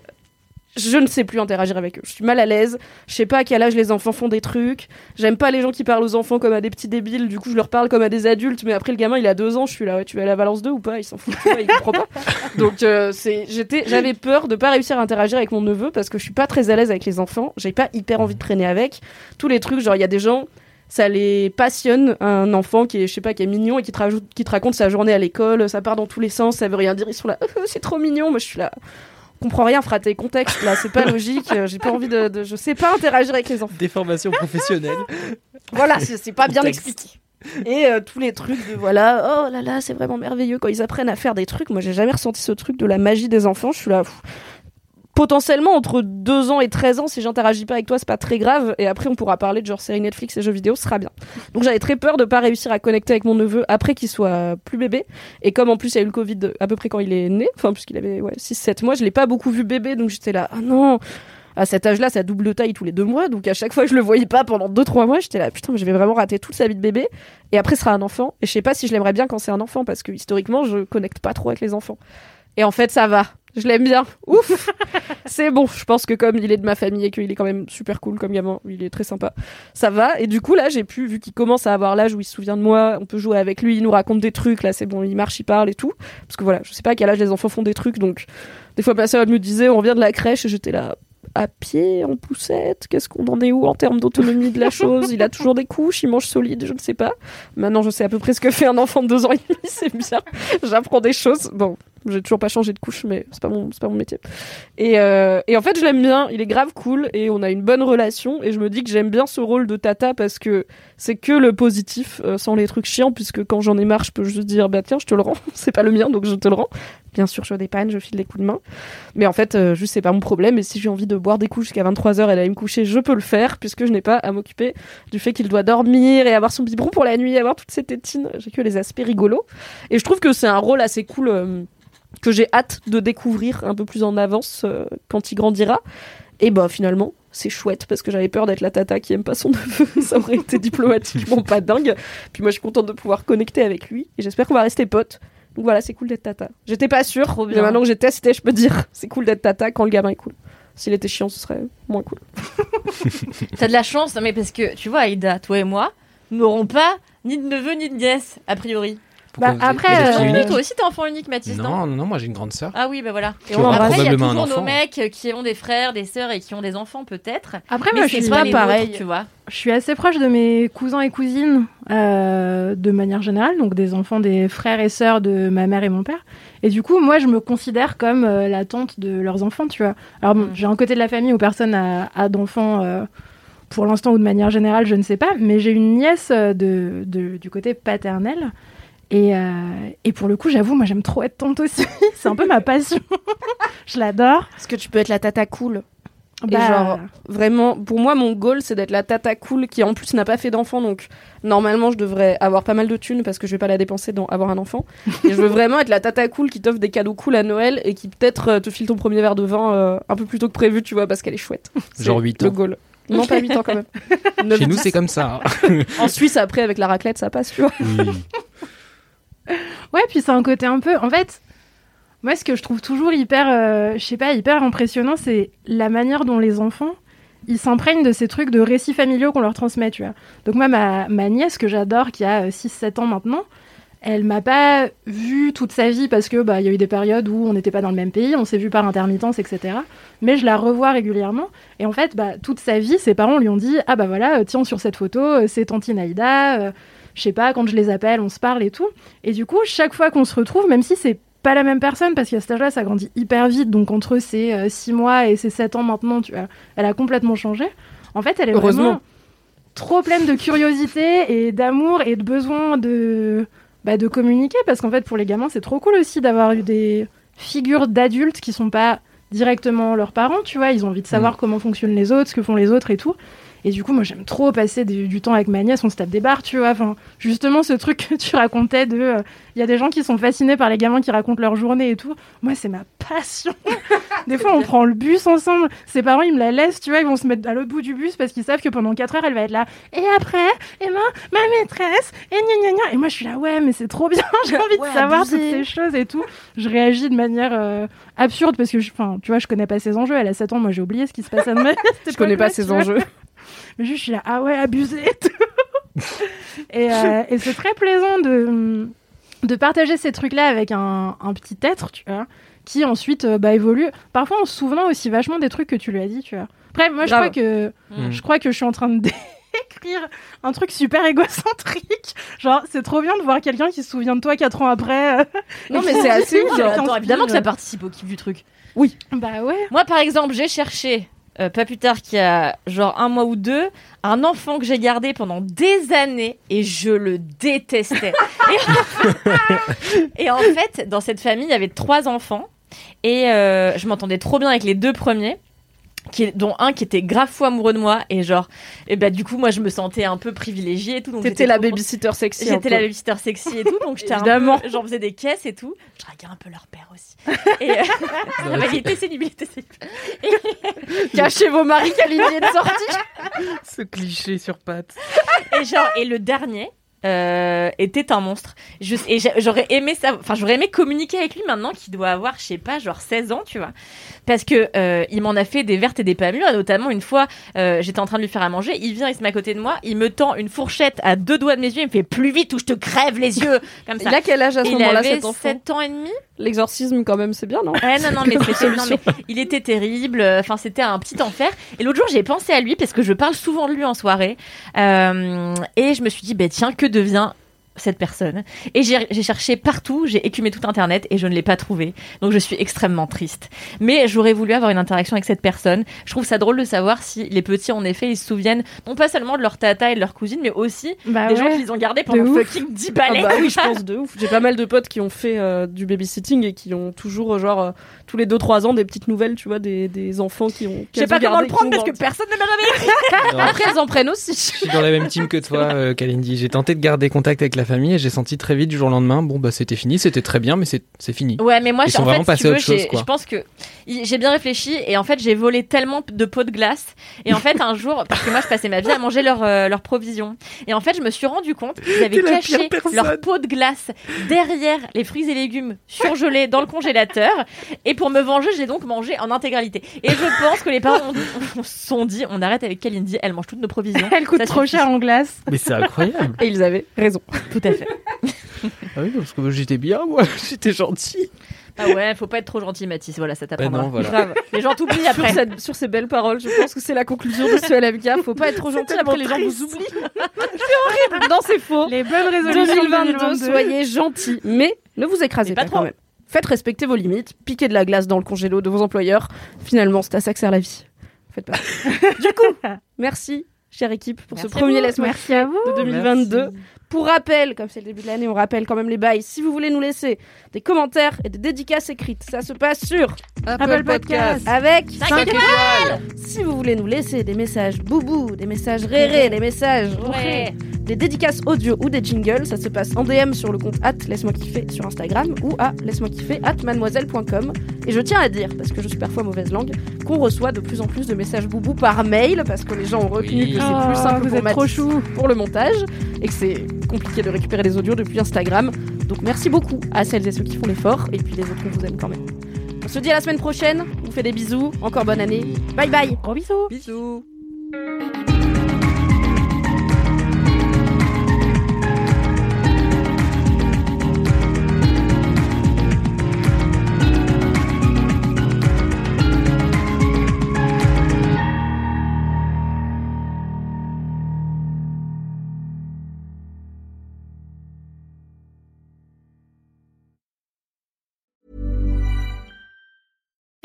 je ne sais plus interagir avec eux. Je suis mal à l'aise. Je sais pas à quel âge les enfants font des trucs. J'aime pas les gens qui parlent aux enfants comme à des petits débiles. Du coup, je leur parle comme à des adultes. Mais après, le gamin, il a deux ans. Je suis là, ouais, tu vas à la Valence 2 ou pas? Il s'en fout. il comprend pas. Donc, euh, c'est, j'étais, j'avais peur de pas réussir à interagir avec mon neveu parce que je suis pas très à l'aise avec les enfants. J'ai pas hyper envie de traîner avec. Tous les trucs, genre, il y a des gens. Ça les passionne, un enfant qui est, je sais pas, qui est mignon et qui te, rajoute- qui te raconte sa journée à l'école, ça part dans tous les sens, ça veut rien dire, ils sont là, c'est trop mignon, moi je suis là, comprends rien, fraté, contexte, là, c'est pas logique, euh, j'ai pas envie de, de- Je sais pas interagir avec les enfants. Des formations professionnelles. Voilà, c'est pas bien expliqué. Et euh, tous les trucs de voilà, oh là là, c'est vraiment merveilleux quand ils apprennent à faire des trucs. Moi, j'ai jamais ressenti ce truc de la magie des enfants. Je suis là. pff, Potentiellement entre 2 ans et 13 ans, si j'interagis pas avec toi, c'est pas très grave. Et après, on pourra parler de genre série Netflix et jeux vidéo, ce sera bien. Donc j'avais très peur de pas réussir à connecter avec mon neveu après qu'il soit plus bébé. Et comme en plus il y a eu le Covid à peu près quand il est né, enfin puisqu'il avait ouais, 6-7 mois, je l'ai pas beaucoup vu bébé, donc j'étais là, ah non, à cet âge-là, ça double taille tous les deux mois, donc à chaque fois que je le voyais pas pendant 2-3 mois, j'étais là, putain, je vais vraiment rater toute sa vie de bébé. Et après, ce sera un enfant. Et je sais pas si je l'aimerais bien quand c'est un enfant, parce que historiquement, je connecte pas trop avec les enfants. Et en fait, ça va. Je l'aime bien. Ouf C'est bon. Je pense que comme il est de ma famille et qu'il est quand même super cool comme gamin, il est très sympa, ça va. Et du coup, là, j'ai pu, vu qu'il commence à avoir l'âge où il se souvient de moi, on peut jouer avec lui, il nous raconte des trucs, là, c'est bon, il marche, il parle et tout. Parce que voilà, je sais pas à quel âge les enfants font des trucs, donc des fois, ma soeur me disait, on revient de la crèche et j'étais là, à pied, en poussette, qu'est-ce qu'on en est où en termes d'autonomie de la chose? Il a toujours des couches, il mange solide, je ne sais pas. Maintenant, je sais à peu près ce que fait un enfant de deux ans et demi, c'est bien. J'apprends des choses. Bon, j'ai toujours pas changé de couche, mais c'est pas mon, c'est pas mon métier. Et, euh, et en fait, je l'aime bien. Il est grave cool et on a une bonne relation. Et je me dis que j'aime bien ce rôle de tata parce que c'est que le positif, euh, sans les trucs chiants, puisque quand j'en ai marre, je peux juste dire, bah tiens, je te le rends. c'est pas le mien, donc je te le rends. Bien sûr, je dépanne, je file des coups de main. Mais en fait, euh, juste, c'est pas mon problème. Et si j'ai envie de boire des couches jusqu'à 23h et d'aller me coucher, je peux le faire, puisque je n'ai pas à m'occuper du fait qu'il doit dormir et avoir son biberon pour la nuit, avoir toutes ces tétines. J'ai que les aspects rigolos. Et je trouve que c'est un rôle assez cool euh, que j'ai hâte de découvrir un peu plus en avance euh, quand il grandira. Et bah finalement, c'est chouette parce que j'avais peur d'être la tata qui aime pas son neveu. ça aurait été diplomatiquement pas dingue. Puis moi, je suis contente de pouvoir connecter avec lui et j'espère qu'on va rester potes. Donc voilà, c'est cool d'être tata. J'étais pas sûre, Trop mais bien. maintenant que j'ai testé, je peux dire c'est cool d'être tata quand le gamin est cool. S'il était chiant, ce serait moins cool. T'as de la chance, non, mais parce que tu vois, Aïda, toi et moi, nous n'aurons pas ni de neveu ni de nièce, a priori. Bah, après, euh, unique Toi aussi, t'es enfant unique, Mathis, non, Non, non, non, moi j'ai une grande sœur. Ah oui, bah voilà. Qui aura Après, il y a toujours nos mecs qui ont des frères, des sœurs et qui ont des enfants, peut-être. Après, Mais moi, je suis, pas pareil. tu vois. je suis assez proche de mes cousins et cousines euh, de manière générale, donc des enfants des frères et sœurs de ma mère et mon père. Et du coup, moi, je me considère comme euh, la tante de leurs enfants, tu vois. Alors, bon, Mm. j'ai un côté de la famille où personne a, a d'enfants euh, pour l'instant ou de manière générale, je ne sais pas, mais j'ai une nièce de, de- du côté paternel. Et, euh, et pour le coup, j'avoue, moi, j'aime trop être tante aussi. C'est un peu ma passion. je l'adore. Est-ce que tu peux être la tata cool Et Bah, genre, vraiment, pour moi, mon goal, c'est d'être la tata cool qui, en plus, n'a pas fait d'enfant. Donc, normalement, je devrais avoir pas mal de thunes parce que je vais pas la dépenser dans avoir un enfant. et je veux vraiment être la tata cool qui t'offre des cadeaux cool à Noël et qui, peut-être, euh, te file ton premier verre de vin euh, un peu plus tôt que prévu, tu vois, parce qu'elle est chouette. C'est Genre 8 Le ans. goal. Non, pas 8 ans quand même. Chez nous, c'est comme ça. hein. En Suisse, après, avec la raclette, ça passe, tu vois. Oui. Ouais, puis c'est un côté un peu. En fait, moi, ce que je trouve toujours hyper, euh, je sais pas, hyper impressionnant, c'est la manière dont les enfants ils s'imprègnent de ces trucs de récits familiaux qu'on leur transmet, tu vois. Donc, moi, ma, nièce, que j'adore, qui a 6-7 ans maintenant, elle m'a pas vue toute sa vie parce que bah il y a eu des périodes où on n'était pas dans le même pays, on s'est vu par intermittence, etc. Mais je la revois régulièrement et en fait bah toute sa vie ses parents lui ont dit ah bah voilà euh, tiens sur cette photo euh, c'est Tantine Aïda, euh, je sais pas quand je les appelle on se parle et tout. Et du coup chaque fois qu'on se retrouve même si c'est pas la même personne parce qu'à cet âge-là ça grandit hyper vite donc entre ses 6 mois et ses 7 ans maintenant tu vois elle a complètement changé. En fait elle est vraiment trop pleine de curiosité et d'amour et de besoin de bah, de communiquer parce qu'en fait pour les gamins c'est trop cool aussi d'avoir eu des figures d'adultes qui sont pas directement leurs parents tu vois. Ils ont envie de savoir comment fonctionnent les autres ce que font les autres et tout et du coup moi j'aime trop passer du, du temps avec ma nièce on se tape des barres tu vois. Enfin justement ce truc que tu racontais de euh, il y a des gens qui sont fascinés par les gamins qui racontent leur journée et tout. Moi c'est ma passion. Des fois on prend le bus ensemble. Ses parents ils me la laissent tu vois. Ils vont se mettre à l'autre bout du bus parce qu'ils savent que pendant 4 heures elle va être là. Et après eh ben ma maîtresse et gna gna gna. Et moi je suis là ouais mais c'est trop bien. J'ai envie Ouais, de savoir abusé. toutes ces choses et tout. Je réagis de manière euh, absurde parce que je- enfin tu vois je connais pas ses enjeux. Elle a 7 ans moi j'ai oublié ce qui se passe à Je connais pas ses enjeux. Mais juste je suis là ah ouais abusé et tout et, euh, et c'est très plaisant de de partager ces trucs là avec un, un petit être tu vois qui ensuite euh, bah, évolue parfois en se souvenant aussi vachement des trucs que tu lui as dit tu vois après moi je crois que Mm. je crois que je suis en train de d'écrire un truc super égocentrique genre c'est trop bien de voir quelqu'un qui se souvient de toi quatre ans après euh. Non, mais c'est assez ouf. Évidemment que ça participe au kiff du truc. bah ouais Moi, par exemple, j'ai cherché, euh, pas plus tard qu'il y a genre un mois ou deux, un enfant que j'ai gardé pendant des années et je le détestais. et, en fait, dans cette famille, il y avait trois enfants et euh, je m'entendais trop bien avec les deux premiers. Qui, dont un qui était grave fou amoureux de moi et genre et bah du coup moi je me sentais un peu privilégiée et tout donc T'étais j'étais la babysitter sexy. J'étais la babysitter sexy et tout, donc j'étais j'en faisais des caisses et tout. Je draguais un peu leur père aussi. Et euh. Cachez vos maris qu'Aligné de sortie. Ce cliché sur pattes. Et genre, et le dernier euh, était un monstre. Je, et j'a- j'aurais aimé ça, enfin j'aurais aimé communiquer avec lui maintenant qu'il doit avoir, je sais pas, genre 16 ans, tu vois. Parce que euh, il m'en a fait des vertes et des pas mûres. Et notamment une fois, euh, j'étais en train de lui faire à manger, il vient, il se met à côté de moi, il me tend une fourchette à deux doigts de mes yeux, il me fait plus vite ou je te crève les yeux, comme ça. Il a quel âge à ce moment-là, cet enfant 7 ans et demi. L'exorcisme, quand même, c'est bien, non Ouais, non, non, mais, non, mais il était terrible. Enfin, c'était un petit enfer. Et l'autre jour, j'ai pensé à lui parce que je parle souvent de lui en soirée. Et je me suis dit, bah, tiens, que devient cette personne Et j'ai cherché partout, j'ai écumé tout Internet et je ne l'ai pas trouvé. Donc je suis extrêmement triste. Mais j'aurais voulu avoir une interaction avec cette personne. Je trouve ça drôle de savoir si les petits, en effet, ils se souviennent non pas seulement de leur tata et de leur cousine, mais aussi bah des gens ouais qu'ils ont gardés pendant ouf. fucking 10 Ah balais. bah oui, je pense de ouf. J'ai pas mal de potes qui ont fait euh, du babysitting et qui ont toujours, euh, genre, euh, tous les 2-3 ans, des petites nouvelles, tu vois, des, des enfants qui ont. Je sais pas comment le prendre parce que personne ne m'a jamais Après, elles en prennent aussi. Je suis dans la même team que toi, euh, Kalindi. J'ai tenté de garder contact avec la famille famille et j'ai senti très vite du jour au lendemain, bon bah c'était fini, c'était très bien, mais c'est c'est fini. Ouais, mais moi, Ils j'ai- sont en vraiment fait, si passés à autre chose, quoi. je pense que j'ai bien réfléchi et en fait, j'ai volé tellement de pots de glace. Et en fait, un jour, parce que moi, je passais ma vie à manger leurs euh, leurs provisions. Et en fait, je me suis rendu compte qu'ils avaient la caché leurs pots de glace derrière les fruits et légumes surgelés dans le congélateur. Et pour me venger, j'ai donc mangé en intégralité. Et je pense que les parents se sont dit, on arrête avec Kalindi, elle mange toutes nos provisions. Elle coûte Ça trop cher en glace. Mais c'est incroyable. Et ils avaient raison. Tout à fait. ah oui, parce que j'étais bien, moi, j'étais gentil. Ah ouais, faut pas être trop gentil, Mathis. Voilà, ça t'apprendra. non, voilà. Grave. Les gens t'oublient Sur, après. cette- sur ces belles paroles, je pense que c'est la conclusion de ce LMK. Faut pas être trop gentil, après les gens vous oublient. c'est horrible. Non, c'est faux. Les bonnes résolutions 2022, 2022. soyez gentils, mais ne vous écrasez pas pas, trop. quand même. Faites respecter vos limites, piquez de la glace dans le congélo de vos employeurs. Finalement, c'est à ça que sert la vie. Faites pas. du coup, merci, chère équipe, pour Merci ce premier. Laisse-moi de 2022. Pour rappel, comme c'est le début de l'année, on rappelle quand même les bails. Si vous voulez nous laisser des commentaires et des dédicaces écrites, ça se passe sur Apple Podcast. avec Cinq étoiles. Si vous voulez nous laisser des messages boubou, des messages réré, des messages Ouais. des dédicaces audio ou des jingles, ça se passe en DM sur le compte at laisse-moi kiffer sur Instagram ou à laisse-moi kiffer at mademoiselle.com. Et je tiens à dire, parce que je suis parfois mauvaise langue, qu'on reçoit de plus en plus de messages boubou par mail parce que les gens ont retenu Oui. que c'est Oh, plus simple vous pour êtes trop chou. pour le montage et que c'est compliqué de récupérer les audios depuis Instagram. Donc merci beaucoup à celles et ceux qui font l'effort et puis les autres on vous aime quand même. On se dit à la semaine prochaine, on vous fait des bisous, encore bonne année, bye bye Gros bisous. Bisous.